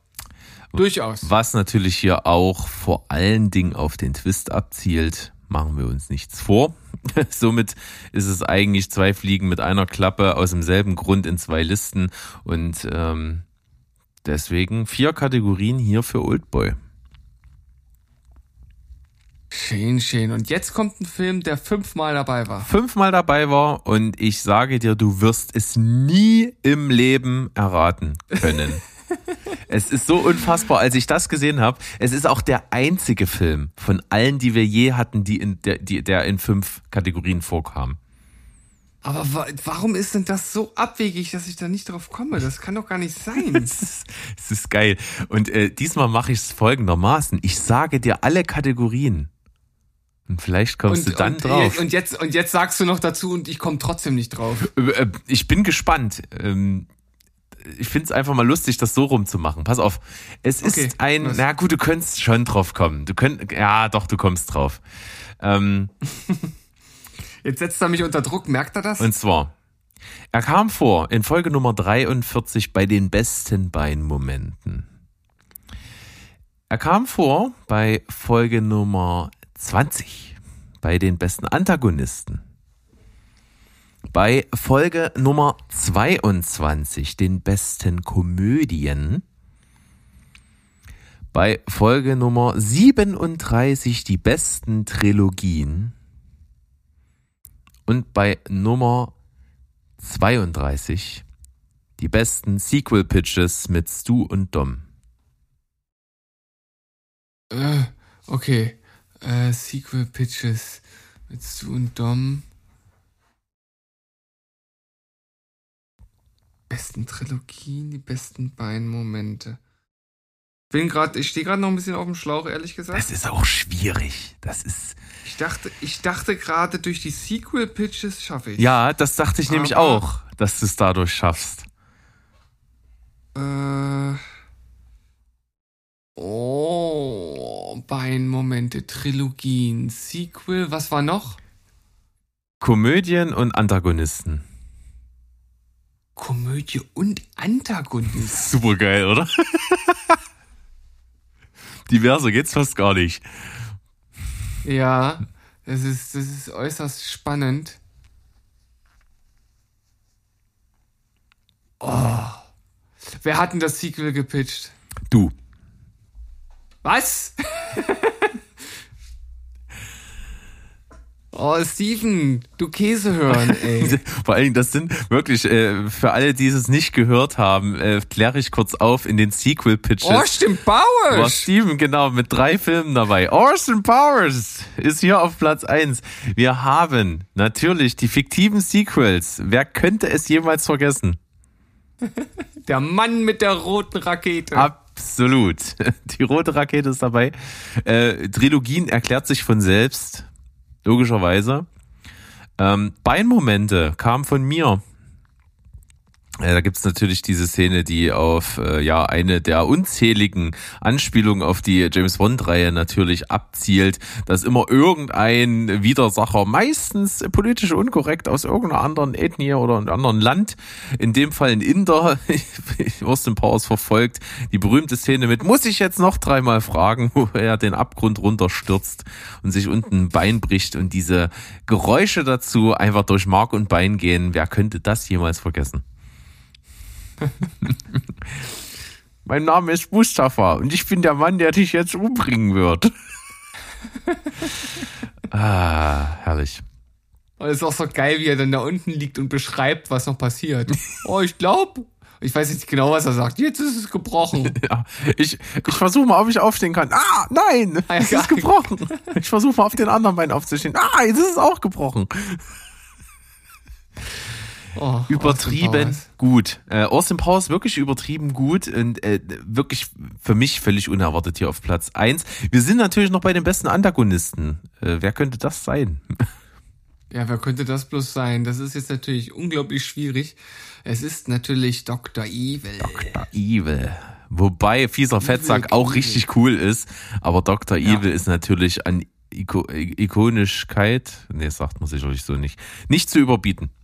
Durchaus. Was natürlich hier auch vor allen Dingen auf den Twist abzielt, machen wir uns nichts vor. Somit ist es eigentlich zwei Fliegen mit einer Klappe aus demselben Grund in zwei Listen und ähm, deswegen vier Kategorien hier für Oldboy. Schön, schön. Und jetzt kommt ein Film, der fünfmal dabei war. Fünfmal dabei war und ich sage dir, du wirst es nie im Leben erraten können. Es ist so unfassbar, als ich das gesehen habe. Es ist auch der einzige Film von allen, die wir je hatten, die in der, die, der in fünf Kategorien vorkam. Aber wa warum ist denn das so abwegig, dass ich da nicht drauf komme? Das kann doch gar nicht sein. Es ist, es ist geil. Und äh, diesmal mache ich es folgendermaßen. Ich sage dir alle Kategorien. Und vielleicht kommst du dann und, drauf. Und jetzt, und jetzt sagst du noch dazu und ich komme trotzdem nicht drauf. Äh, äh, Ich bin gespannt. Ähm, Ich finde es einfach mal lustig, das so rumzumachen. Pass auf. Es ist Okay, ein, was? na gut, du könntest schon drauf kommen. Du könnt, ja, doch, du kommst drauf. Ähm, Jetzt setzt er mich unter Druck, merkt er das? Und zwar, er kam vor in Folge Nummer 43 bei den besten Beinmomenten. Er kam vor bei Folge Nummer 20 bei den besten Antagonisten. Bei Folge Nummer 22 den besten Komödien. Bei Folge Nummer 37 die besten Trilogien. Und bei Nummer 32 die besten Sequel-Pitches mit Stu und Dom. Äh, okay. Äh, Sequel Pitches mit Stu und Dom. Besten Trilogien, die besten Beinmomente. Bin grad, ich stehe gerade noch ein bisschen auf dem Schlauch, ehrlich gesagt. Das ist auch schwierig. Das ist. Ich dachte, ich dachte gerade durch die Sequel Pitches schaffe ich. Ja, das dachte ich nämlich Aber- auch, dass du es dadurch schaffst. Äh. Oh, Beinmomente, Trilogien, Sequel, was war noch? Komödien und Antagonisten. Komödie und Antagonist. Super geil, oder? Diverser geht's fast gar nicht. Ja, das ist, das ist äußerst spannend. Oh. Wer hat denn das Sequel gepitcht? Du. Was? oh, Steven, du Käse hören, ey. Vor allen Dingen, das sind wirklich, äh, für alle, die es nicht gehört haben, äh, kläre ich kurz auf in den Sequel-Pitches. Austin War Powers! Steven, genau, mit drei Filmen dabei. Austin Powers ist hier auf Platz eins. Wir haben natürlich die fiktiven Sequels. Wer könnte es jemals vergessen? Der Mann mit der roten Rakete. Absolut. Die rote Rakete ist dabei. Äh, Trilogien erklärt sich von selbst. Logischerweise. Ähm, Beinmomente kam von mir. Äh, Da gibt's natürlich diese Szene, die auf äh, ja eine der unzähligen Anspielungen auf die James Bond-Reihe natürlich abzielt, dass immer irgendein Widersacher, meistens politisch unkorrekt aus irgendeiner anderen Ethnie oder einem anderen Land, in dem Fall ein Inder, Austin Powers verfolgt, die berühmte Szene mit, muss ich jetzt noch dreimal fragen, wo er den Abgrund runterstürzt und sich unten ein Bein bricht und diese Geräusche dazu einfach durch Mark und Bein gehen. Wer könnte das jemals vergessen? Mein Name ist Mustafa und ich bin der Mann, der dich jetzt umbringen wird. ah, herrlich. Und es ist auch so geil, wie er dann da unten liegt und beschreibt, was noch passiert. Oh, ich glaube, ich weiß nicht genau, was er sagt. Jetzt ist es gebrochen. Ja, ich, ich versuche mal, ob ich aufstehen kann. Ah, nein, Ah, ja, es ist gebrochen. Ich versuche mal auf den anderen Bein aufzustehen. Ah, jetzt ist es auch gebrochen. Oh, Übertrieben gut. Äh, Austin Powers wirklich übertrieben gut und äh, wirklich für mich völlig unerwartet hier auf Platz eins. Wir sind natürlich noch bei den besten Antagonisten. Äh, wer könnte das sein? Ja, wer könnte das bloß sein? Das ist jetzt natürlich unglaublich schwierig. Es ist natürlich Dr. Evil. Dr. Evil. Wobei fieser Fettsack auch richtig cool ist, aber Dr. Ja. Evil ist natürlich an Iko Ikonischkeit, nee, sagt man sicherlich so nicht, nicht zu überbieten.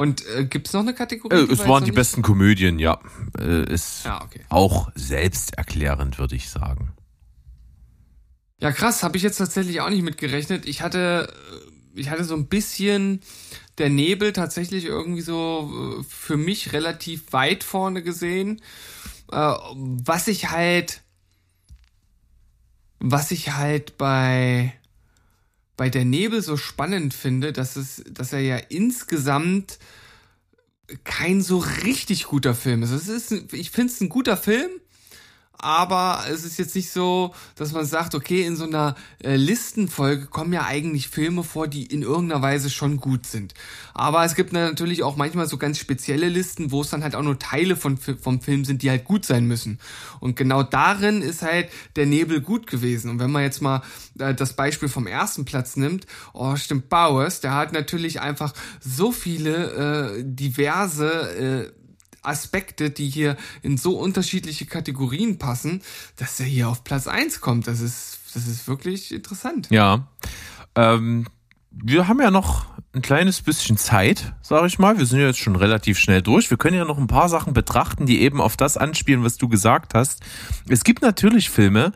Und äh, gibt's noch eine Kategorie? Äh, es waren die noch besten Komödien, ja. Äh, ist Ja, okay. auch selbsterklärend, würde ich sagen. Nicht? Ja, krass, habe ich jetzt tatsächlich auch nicht mitgerechnet. Ich hatte, äh, ich hatte so ein bisschen der Nebel tatsächlich irgendwie so äh, für mich relativ weit vorne gesehen. Äh, was ich halt, was ich halt bei bei der Nebel so spannend finde, dass es, dass er ja insgesamt kein so richtig guter Film ist. Es ist, ich finde es ein guter Film, aber es ist jetzt nicht so, dass man sagt, okay, in so einer äh, Listenfolge kommen ja eigentlich Filme vor, die in irgendeiner Weise schon gut sind. Aber es gibt natürlich auch manchmal so ganz spezielle Listen, wo es dann halt auch nur Teile von, vom Film sind, die halt gut sein müssen. Und genau darin ist halt der Nebel gut gewesen. Und wenn man jetzt mal äh, das Beispiel vom ersten Platz nimmt, oh stimmt, Bowers, der hat natürlich einfach so viele äh, diverse äh, Aspekte, die hier in so unterschiedliche Kategorien passen, dass er hier auf Platz 1 kommt. Das ist, das ist wirklich interessant. Ja. Ähm, wir haben ja noch ein kleines bisschen Zeit, sage ich mal. Wir sind ja jetzt schon relativ schnell durch. Wir können ja noch ein paar Sachen betrachten, die eben auf das anspielen, was du gesagt hast. Es gibt natürlich Filme,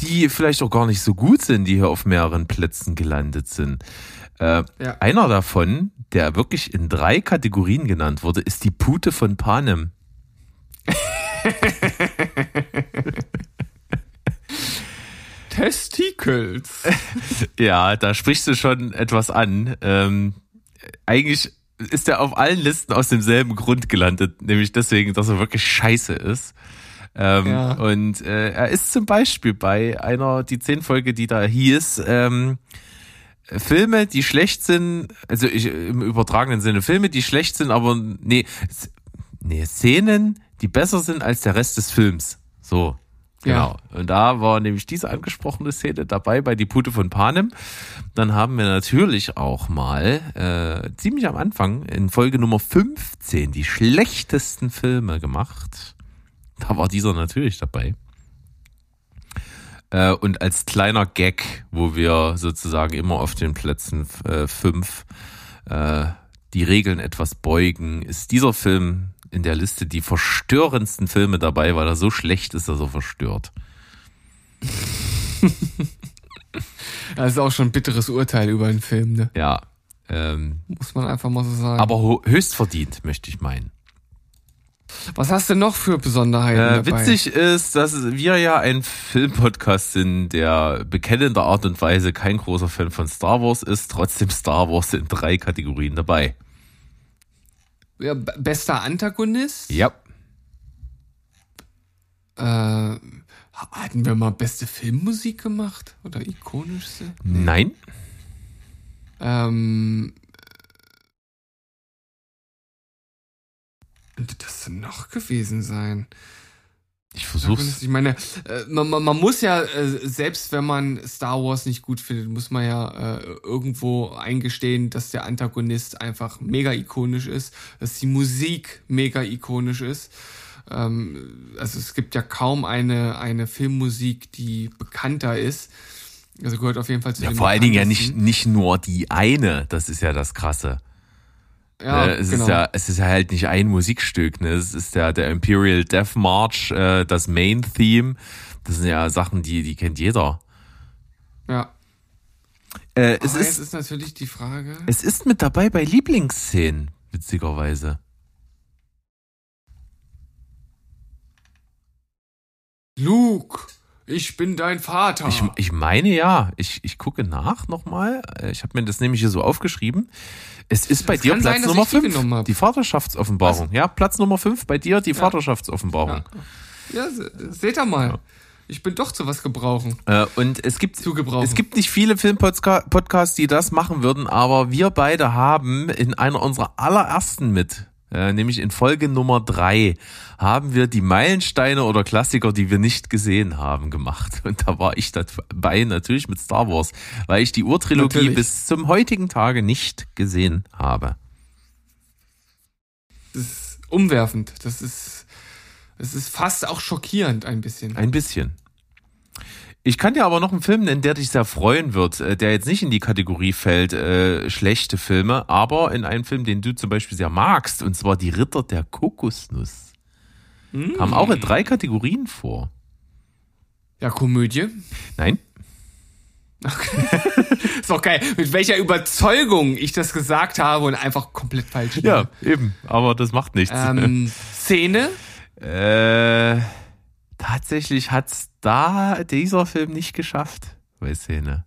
die vielleicht auch gar nicht so gut sind, die hier auf mehreren Plätzen gelandet sind. Äh, Ja. Einer davon, der wirklich in drei Kategorien genannt wurde, ist die Pute von Panem. Testicles. Ja, da sprichst du schon etwas an. Ähm, eigentlich ist er auf allen Listen aus demselben Grund gelandet, nämlich deswegen, dass er wirklich scheiße ist. Ähm, Ja. Und äh, er ist zum Beispiel bei einer, die zehn Folge, die da hieß, ähm, Filme, die schlecht sind, also ich, im übertragenen Sinne, Filme, die schlecht sind, aber nee, nee, Szenen, die besser sind als der Rest des Films. So. Genau. Und da war nämlich diese angesprochene Szene dabei bei Die Pute von Panem. Dann haben wir natürlich auch mal äh, ziemlich am Anfang in Folge Nummer 15 die schlechtesten Filme gemacht. Da war dieser natürlich dabei. Äh, und als kleiner Gag, wo wir sozusagen immer auf den Plätzen äh, fünf äh, die Regeln etwas beugen, ist dieser Film in der Liste die verstörendsten Filme dabei, weil er so schlecht ist, dass er verstört. Das ist auch schon ein bitteres Urteil über einen Film, ne? Ja. Ähm, Muss man einfach mal so sagen. aber höchst verdient, möchte ich meinen. Was hast du noch für Besonderheiten Äh, dabei? witzig ist, dass wir ja ein Filmpodcast sind, der bekennender Art und Weise kein großer Fan von Star Wars ist, trotzdem Star Wars in drei Kategorien dabei. Ja, bester Antagonist? Ja. Äh, hatten wir mal beste Filmmusik gemacht? Oder ikonischste? Nein. Ähm. Könnte das denn noch gewesen sein? Ich versuch's. Ich meine, äh, man, man, man muss ja, äh, selbst wenn man Star Wars nicht gut findet, muss man ja äh, irgendwo eingestehen, dass der Antagonist einfach mega ikonisch ist, dass die Musik mega ikonisch ist. Ähm, also es gibt ja kaum eine, eine Filmmusik, die bekannter ist. Also gehört auf jeden Fall zu Ja, den vor allen Dingen ja nicht, nicht nur die eine, das ist ja das Krasse. Ja, äh, es genau. ist ja, es ist ja halt nicht ein Musikstück, ne? Es ist ja der Imperial Death March, äh, das Main Theme. Das sind ja Sachen, die, die kennt jeder. ja. Äh, es ist, ist natürlich die Frage. es ist mit dabei bei Lieblingsszenen, witzigerweise. Luke, ich bin dein Vater. Ich, ich meine ja, ich, ich gucke nach nochmal. Ich habe mir das nämlich hier so aufgeschrieben. Es ist bei Das dir Platz sein, Nummer ich die 5, genommen hab. die Vaterschaftsoffenbarung. Ja, Platz Nummer 5 bei dir, die Vaterschaftsoffenbarung. ja, se- seht ihr mal. Ich bin doch zu was gebrauchen. Äh, und es gibt, es gibt nicht viele Filmpodcasts, die das machen würden, aber wir beide haben in einer unserer allerersten mit, äh, nämlich in Folge Nummer drei, haben wir die Meilensteine oder Klassiker, die wir nicht gesehen haben, gemacht. Und da war ich dabei natürlich mit Star Wars, weil ich die Urtrilogie Natürlich. bis zum heutigen Tage nicht gesehen habe. Das ist umwerfend. Das ist, das ist fast auch schockierend ein bisschen. Ein bisschen. Ich kann dir aber noch einen Film nennen, der dich sehr freuen wird, äh, der jetzt nicht in die Kategorie fällt, äh, schlechte Filme, aber in einen Film, den du zum Beispiel sehr magst, und zwar Die Ritter der Kokosnuss. Kam auch in drei Kategorien vor. Ja, Komödie. Nein? Ist doch geil, mit welcher Überzeugung ich das gesagt habe und einfach komplett falsch. Ja, eben, aber das macht nichts. Ähm, Szene. äh, tatsächlich hat's da dieser Film nicht geschafft bei Szene.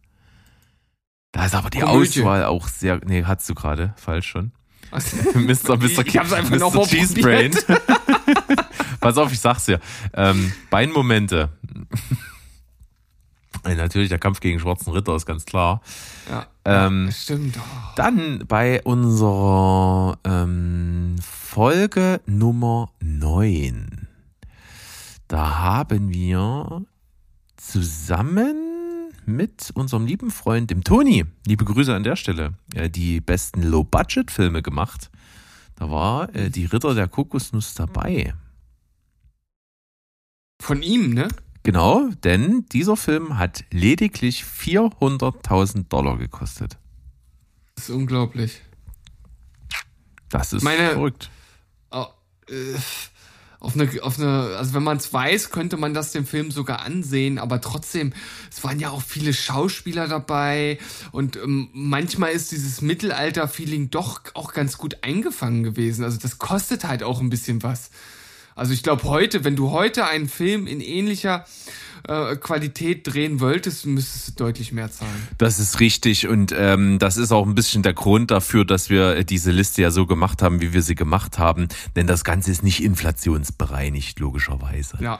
Da ist aber die Komödie. Auswahl auch sehr. Nee, hast du gerade falsch schon. Also, Mr. Mr. Ich- ich hab's einfach noch mal Cheese Brain. Pass auf, ich sag's dir. Ähm, Beinmomente. Äh, Natürlich, der Kampf gegen Schwarzen Ritter ist ganz klar. ja, Ähm, stimmt. Oh. Dann bei unserer ähm, Folge Nummer 9. Da haben wir zusammen mit unserem lieben Freund, dem Toni, liebe Grüße an der Stelle, äh, die besten Low-Budget-Filme gemacht. Da war äh, die Ritter der Kokosnuss dabei. Von ihm, ne? Genau, denn dieser Film hat lediglich 400.000 Dollar gekostet. Das ist unglaublich. Das ist Meine- verrückt. Oh, äh, auf eine, auf eine, also wenn man es weiß, könnte man das dem Film sogar ansehen, aber trotzdem, es waren ja auch viele Schauspieler dabei und ähm, manchmal ist dieses Mittelalter-Feeling doch auch ganz gut eingefangen gewesen. Also das kostet halt auch ein bisschen was. Also ich glaube heute, wenn du heute einen Film in ähnlicher äh, Qualität drehen wolltest, müsstest du deutlich mehr zahlen. Das ist richtig und ähm, das ist auch ein bisschen der Grund dafür, dass wir äh, diese Liste ja so gemacht haben, wie wir sie gemacht haben. Denn das Ganze ist nicht inflationsbereinigt, logischerweise. Ja,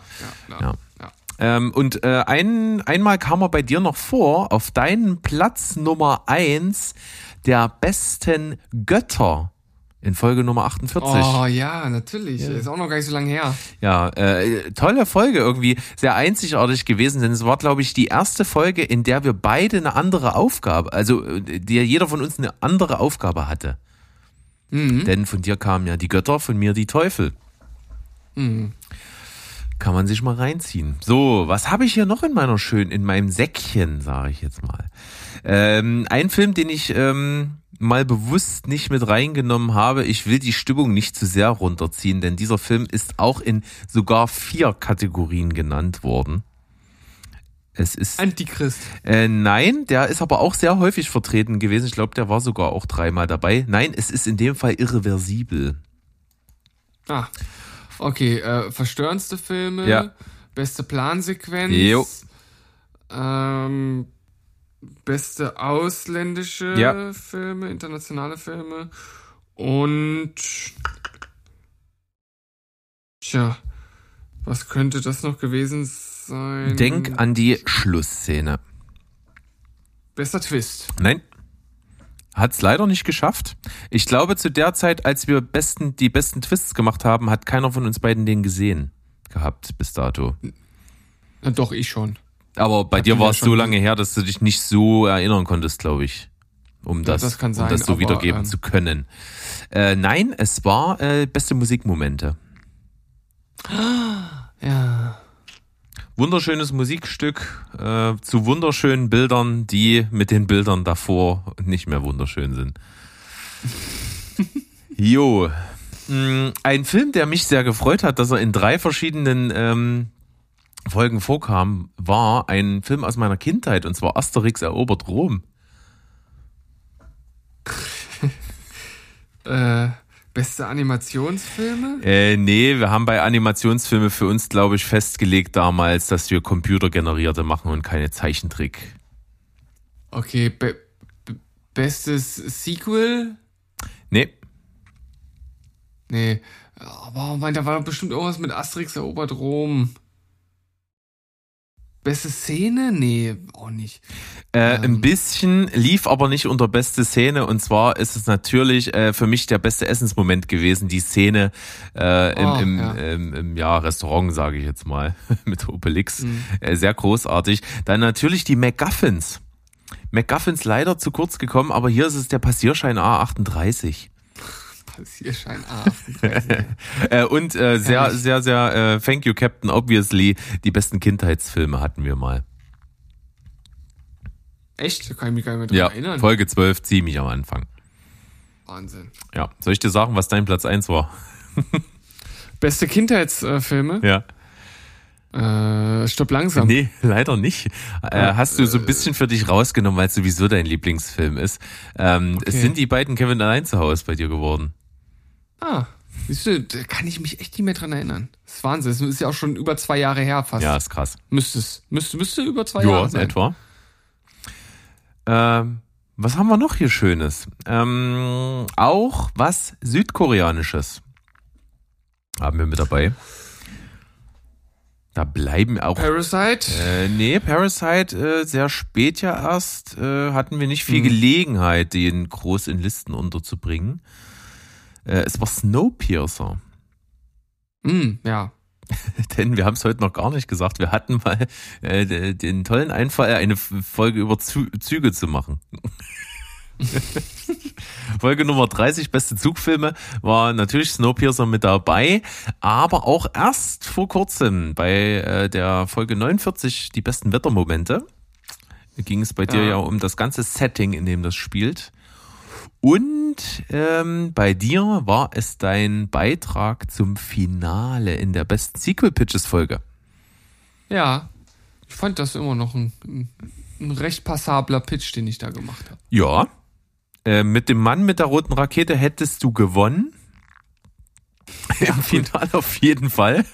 ja, ja. Ja. ja. Ähm, und äh, ein, einmal kam er bei dir noch vor, auf deinen Platz Nummer eins der besten Götter in Folge Nummer 48. Oh ja, natürlich. Ist auch noch gar nicht so lange her. Ja, äh, tolle Folge irgendwie, sehr einzigartig gewesen, denn es war, glaube ich, die erste Folge, in der wir beide eine andere Aufgabe, also äh, der jeder von uns eine andere Aufgabe hatte. Mhm. Denn von dir kamen ja die Götter, von mir die Teufel. Mhm. Kann man sich mal reinziehen. So, was habe ich hier noch in meiner schönen, in meinem Säckchen, sage ich jetzt mal. Ähm, ein Film, den ich ähm, mal bewusst nicht mit reingenommen habe. Ich will die Stimmung nicht zu sehr runterziehen, denn dieser Film ist auch in sogar vier Kategorien genannt worden. Es ist Antichrist. äh, nein, der ist aber auch sehr häufig vertreten gewesen. Ich glaube, der war sogar auch dreimal dabei. Nein, es ist in dem Fall irreversibel. Ah. Okay, äh, verstörendste Filme. Ja. Beste Plansequenz. Jo. Ähm, beste ausländische Ja. Filme, internationale Filme. Und. Tja, was könnte das noch gewesen sein? Denk an die Schlussszene. Bester Twist. Nein. Hat's leider nicht geschafft. Ich glaube, zu der Zeit, als wir besten, die besten Twists gemacht haben, hat keiner von uns beiden den gesehen. gehabt bis dato. Na, doch, ich schon. Aber bei dir war ja es so lange her, dass du dich nicht so erinnern konntest, glaube ich. Um das, das kann um sein, das so aber, wiedergeben ähm, zu können. Äh, nein, es war äh, beste Musikmomente. Ja. Wunderschönes Musikstück äh, zu wunderschönen Bildern, die mit den Bildern davor nicht mehr wunderschön sind. jo. Mm, Ein Film, der mich sehr gefreut hat, dass er in drei verschiedenen ähm, Folgen vorkam, war ein Film aus meiner Kindheit und zwar Asterix erobert Rom. Äh, beste Animationsfilme? Äh, nee, wir haben bei Animationsfilme für uns, glaube ich, festgelegt damals, dass wir computergenerierte machen und keine Zeichentrick. Okay, be be bestes Sequel? Nee, Nee. Aber mein, da war doch bestimmt irgendwas mit Asterix erobert Rom. Beste Szene? Nee, auch nicht. Äh, Ähm. Ein bisschen, lief aber nicht unter beste Szene und zwar ist es natürlich äh, für mich der beste Essensmoment gewesen, die Szene äh, im, Oh, im, ja. im, im ja, Restaurant, sage ich jetzt mal, mit Obelix. Mhm. Äh, sehr großartig. Dann natürlich die MacGuffins. MacGuffins leider zu kurz gekommen, aber hier ist es der Passierschein A38. Passierschein A38. Äh, und äh, sehr, sehr, sehr, äh, thank you, Captain, obviously, die besten Kindheitsfilme hatten wir mal. Echt? Da kann ich mich gar nicht mehr dran Ja, erinnern. Folge 12, ziemlich am Anfang. Wahnsinn. Ja, soll ich dir sagen, was dein Platz 1 war? Beste Kindheitsfilme? Ja. Äh, stopp langsam. Nee, leider nicht. Äh, hast du so ein bisschen für dich rausgenommen, weil es sowieso dein Lieblingsfilm ist. Ähm, Es Okay. sind die beiden Kevin allein zu Hause bei dir geworden. Ah, siehst du, da kann ich mich echt nicht mehr dran erinnern. Das ist Wahnsinn. Das ist ja auch schon über zwei Jahre her fast. Ja, ist krass. Müsste es. Müsste, müsste über zwei Ja, Jahre in sein. etwa. Ähm, was haben wir noch hier Schönes? Ähm, auch was Südkoreanisches haben wir mit dabei. Da bleiben auch Parasite? Äh, nee, Parasite äh, sehr spät ja erst. Äh, hatten wir nicht viel Mhm. Gelegenheit, den groß in Listen unterzubringen. Äh, es war Snowpiercer. Mm, ja. Denn wir haben es heute noch gar nicht gesagt. Wir hatten mal äh, de- den tollen Einfall, eine Folge über Zü Züge zu machen. Folge Nummer 30, beste Zugfilme, war natürlich Snowpiercer mit dabei, aber auch erst vor kurzem bei äh, der Folge 49, die besten Wettermomente, ging es bei dir Ja. ja um das ganze Setting, in dem das spielt. Und ähm, bei dir war es dein Beitrag zum Finale in der besten Sequel Pitches Folge. Ja. Ich fand das immer noch ein, ein, recht passabler Pitch, den ich da gemacht habe. Ja. Äh, mit dem Mann mit der roten Rakete hättest du gewonnen. Im Finale auf jeden Fall.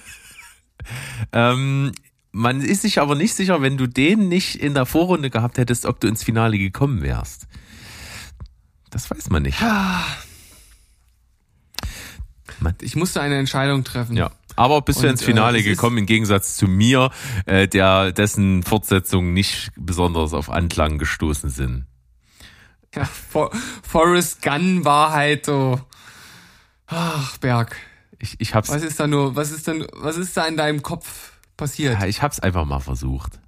ähm, man ist sich aber nicht sicher, wenn du den nicht in der Vorrunde gehabt hättest, ob du ins Finale gekommen wärst. Das weiß man nicht. Ich musste eine Entscheidung treffen. Ja. Aber bist du ins Finale äh, es ist- gekommen, im Gegensatz zu mir, äh, der dessen Fortsetzungen nicht besonders auf Anklang gestoßen sind. Ja, For Forrest Gunn war halt so. Ach, Berg. Ich, ich hab's, Was ist da nur, was ist denn, was ist da in deinem Kopf passiert? ja, ich hab's einfach mal versucht.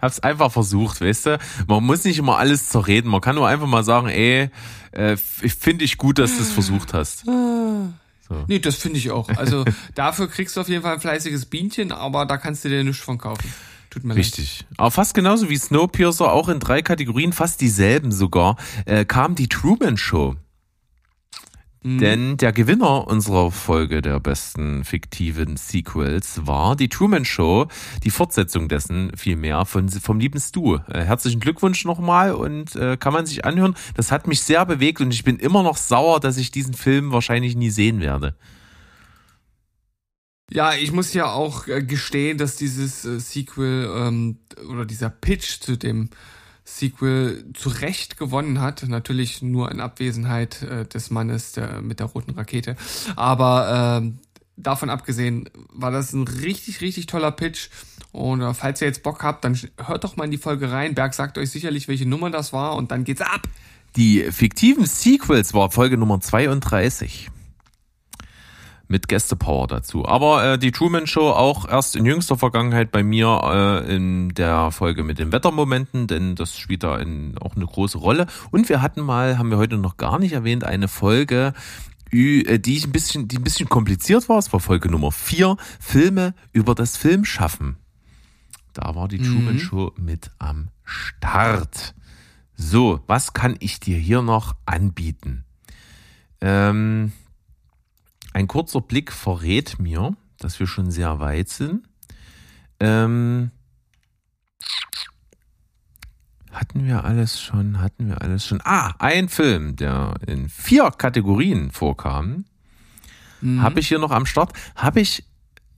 Hab's einfach versucht, weißt du? Man muss nicht immer alles zerreden. Man kann nur einfach mal sagen, ey, äh, ich finde ich gut, dass du es versucht hast. Nee, das finde ich auch. Also dafür kriegst du auf jeden Fall ein fleißiges Bienchen, aber da kannst du dir nichts von kaufen. Tut mir Richtig. Aber fast genauso wie Snowpiercer, auch in drei Kategorien, fast dieselben sogar, äh, kam die Truman Show. Mhm. Denn der Gewinner unserer Folge der besten fiktiven Sequels war die Truman Show, die Fortsetzung dessen vielmehr von, vom lieben Stu. Äh, herzlichen Glückwunsch nochmal und äh, kann man sich anhören. Das hat mich sehr bewegt und ich bin immer noch sauer, dass ich diesen Film wahrscheinlich nie sehen werde. Ja, ich muss ja auch äh, gestehen, dass dieses äh, Sequel ähm, oder dieser Pitch zu dem Sequel zu Recht gewonnen hat. Natürlich nur in Abwesenheit äh, des Mannes der, mit der roten Rakete. Aber ähm, davon abgesehen war das ein richtig, richtig toller Pitch. Und äh, falls ihr jetzt Bock habt, dann hört doch mal in die Folge rein. Berg sagt euch sicherlich, welche Nummer das war und dann geht's ab. Die fiktiven Sequels war Folge Nummer 32. mit Gästepower dazu. Aber äh, die Truman Show auch erst in jüngster Vergangenheit bei mir äh, in der Folge mit den Wettermomenten, denn das spielt da in, auch eine große Rolle. Und wir hatten mal, haben wir heute noch gar nicht erwähnt, eine Folge, äh, die ein bisschen, die ein bisschen kompliziert war. Es war Folge Nummer vier, Filme über das Filmschaffen. Da war die Truman Mhm. Show mit am Start. So, was kann ich dir hier noch anbieten? Ähm, ein kurzer Blick verrät mir, dass wir schon sehr weit sind. Ähm, hatten wir alles schon? Hatten wir alles schon? Ah, ein Film, der in vier Kategorien vorkam, Mhm. habe ich hier noch am Start. Habe ich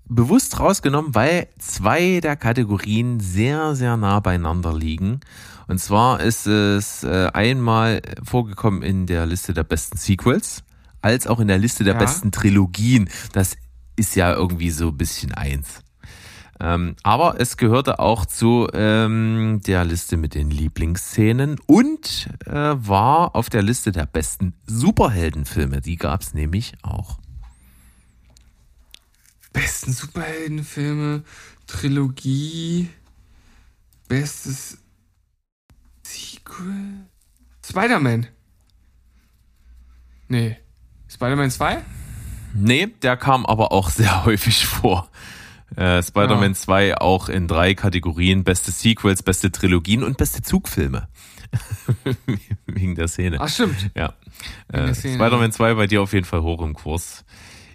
bewusst rausgenommen, weil zwei der Kategorien sehr, sehr nah beieinander liegen. Und zwar ist es äh, einmal vorgekommen in der Liste der besten Sequels, als auch in der Liste der Ja. besten Trilogien. Das ist ja irgendwie so ein bisschen eins. Ähm, aber es gehörte auch zu ähm, der Liste mit den Lieblingsszenen und äh, war auf der Liste der besten Superheldenfilme. Die gab es nämlich auch. Besten Superheldenfilme, Trilogie, bestes Sequel. Spider-Man. Nee. Spider-Man 2? Nee, der kam aber auch sehr häufig vor. Äh, Spider-Man Ja. 2 auch in drei Kategorien: beste Sequels, beste Trilogien und beste Zugfilme. Wegen der Szene. Ach, stimmt. Ja. Äh, Spider-Man 2 bei dir auf jeden Fall hoch im Kurs.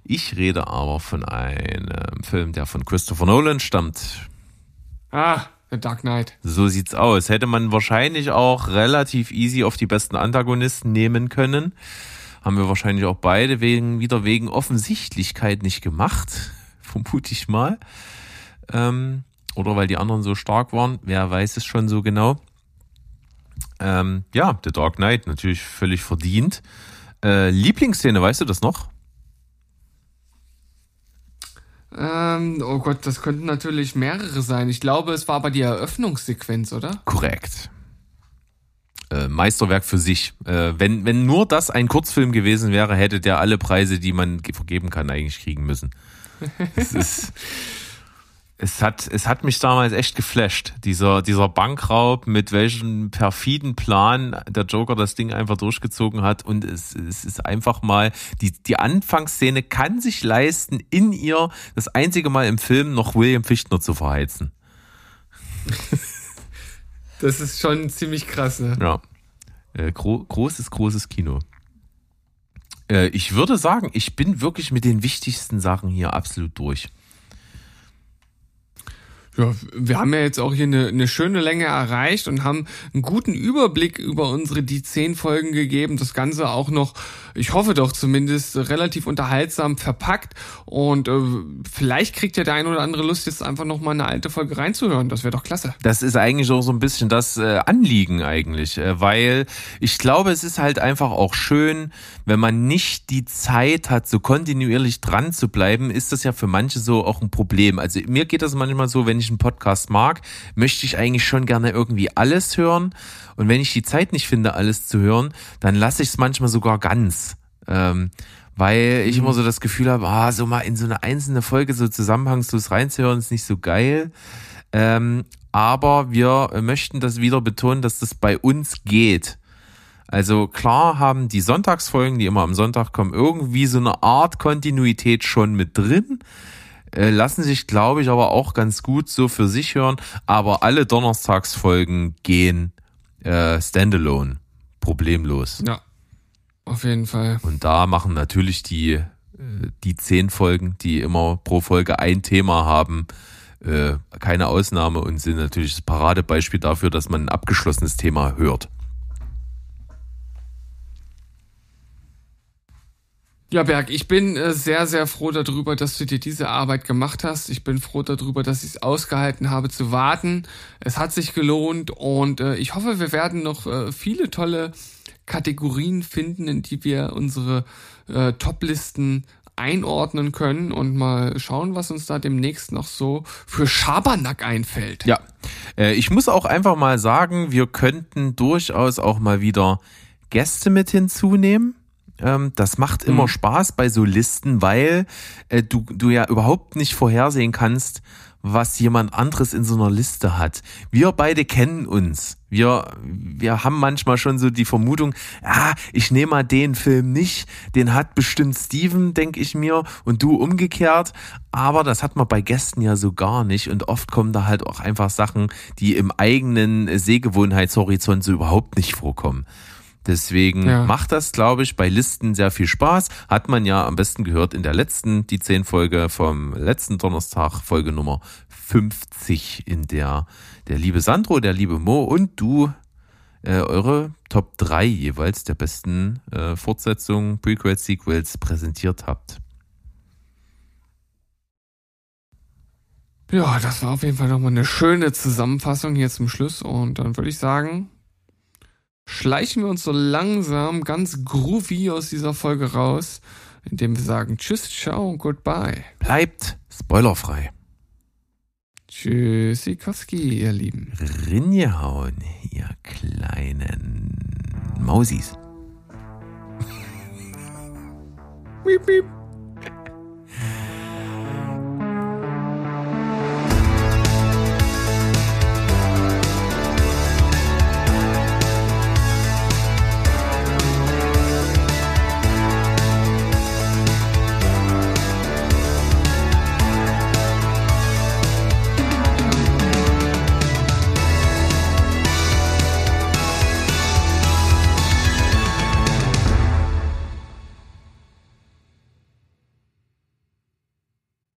Ich rede aber von einem Film, der von Christopher Nolan stammt. Ah, The Dark Knight. So sieht's aus. Hätte man wahrscheinlich auch relativ easy auf die besten Antagonisten nehmen können. Haben wir wahrscheinlich auch beide wegen, wieder wegen Offensichtlichkeit nicht gemacht. Vermute ich mal. Ähm, oder weil die anderen so stark waren. Wer weiß es schon so genau. Ähm, ja, The Dark Knight natürlich völlig verdient. Äh, Lieblingsszene, weißt du das noch? Ähm, oh Gott, das könnten natürlich mehrere sein. Ich glaube, es war aber die Eröffnungssequenz, oder? Korrekt. Äh, Meisterwerk für sich. Äh, wenn, wenn nur das ein Kurzfilm gewesen wäre, hätte der alle Preise, die man ge- vergeben kann, eigentlich kriegen müssen. Es ist, es hat, es hat mich damals echt geflasht. Dieser, dieser Bankraub, mit welchem perfiden Plan der Joker das Ding einfach durchgezogen hat. Und es, es ist einfach mal, die, die Anfangsszene kann sich leisten, in ihr das einzige Mal im Film noch William Fichtner zu verheizen. Das ist schon ziemlich krass, ne? Ja. Äh, gro großes, großes Kino. Äh, ich würde sagen, ich bin wirklich mit den wichtigsten Sachen hier absolut durch. Ja, wir haben ja jetzt auch hier eine, eine schöne Länge erreicht und haben einen guten Überblick über unsere die zehn Folgen gegeben. Das Ganze auch noch, ich hoffe doch zumindest, relativ unterhaltsam verpackt. Und äh, vielleicht kriegt ja der ein oder andere Lust, jetzt einfach noch mal eine alte Folge reinzuhören. Das wäre doch klasse. Das ist eigentlich auch so ein bisschen das äh, Anliegen eigentlich, äh, weil ich glaube, es ist halt einfach auch schön, wenn man nicht die Zeit hat, so kontinuierlich dran zu bleiben, ist das ja für manche so auch ein Problem. Also mir geht das manchmal so, wenn ich einen Podcast mag, möchte ich eigentlich schon gerne irgendwie alles hören. Und wenn ich die Zeit nicht finde, alles zu hören, dann lasse ich es manchmal sogar ganz. Ähm, weil ich immer so das Gefühl habe, ah, so mal in so eine einzelne Folge so zusammenhangslos reinzuhören, ist nicht so geil. Ähm, aber wir möchten das wieder betonen, dass das bei uns geht. Also klar haben die Sonntagsfolgen, die immer am Sonntag kommen, irgendwie so eine Art Kontinuität schon mit drin. Äh, lassen sich, glaube ich, aber auch ganz gut so für sich hören. Aber alle Donnerstagsfolgen gehen äh, standalone, problemlos. Ja, auf jeden Fall. Und da machen natürlich die, äh, die zehn Folgen, die immer pro Folge ein Thema haben, äh, keine Ausnahme und sind natürlich das Paradebeispiel dafür, dass man ein abgeschlossenes Thema hört. Ja, Berg, ich bin äh, sehr, sehr froh darüber, dass du dir diese Arbeit gemacht hast. Ich bin froh darüber, dass ich es ausgehalten habe zu warten. Es hat sich gelohnt und äh, ich hoffe, wir werden noch äh, viele tolle Kategorien finden, in die wir unsere Top-Listen einordnen können und mal schauen, was uns da demnächst noch so für Schabernack einfällt. Ja, ich muss auch einfach mal sagen, wir könnten durchaus auch mal wieder Gäste mit hinzunehmen. Ähm, das macht immer mhm. Spaß bei so Listen, weil äh, du, du ja überhaupt nicht vorhersehen kannst, was jemand anderes in so einer Liste hat. Wir beide kennen uns. Wir, wir haben manchmal schon so die Vermutung, ah, ich nehme mal den Film nicht, den hat bestimmt Steven, denke ich mir, und du umgekehrt. Aber das hat man bei Gästen ja so gar nicht. Und oft kommen da halt auch einfach Sachen, die im eigenen Sehgewohnheitshorizont so überhaupt nicht vorkommen. Deswegen ja. macht das, glaube ich, bei Listen sehr viel Spaß. Hat man ja am besten gehört in der letzten, die 10 Folge vom letzten Donnerstag, Folge Nummer 50, in der der liebe Sandro, der liebe Mo und du äh, eure Top 3 jeweils der besten äh, Fortsetzungen, Prequels, Sequels präsentiert habt. Ja, das war auf jeden Fall nochmal eine schöne Zusammenfassung hier zum Schluss und dann würde ich sagen, schleichen wir uns so langsam ganz groovy aus dieser Folge raus, indem wir sagen Tschüss, ciao und goodbye. Bleibt spoilerfrei. Tschüssikowski, ihr Lieben. Rinjehauen, ihr kleinen Mausis. Piep, piep.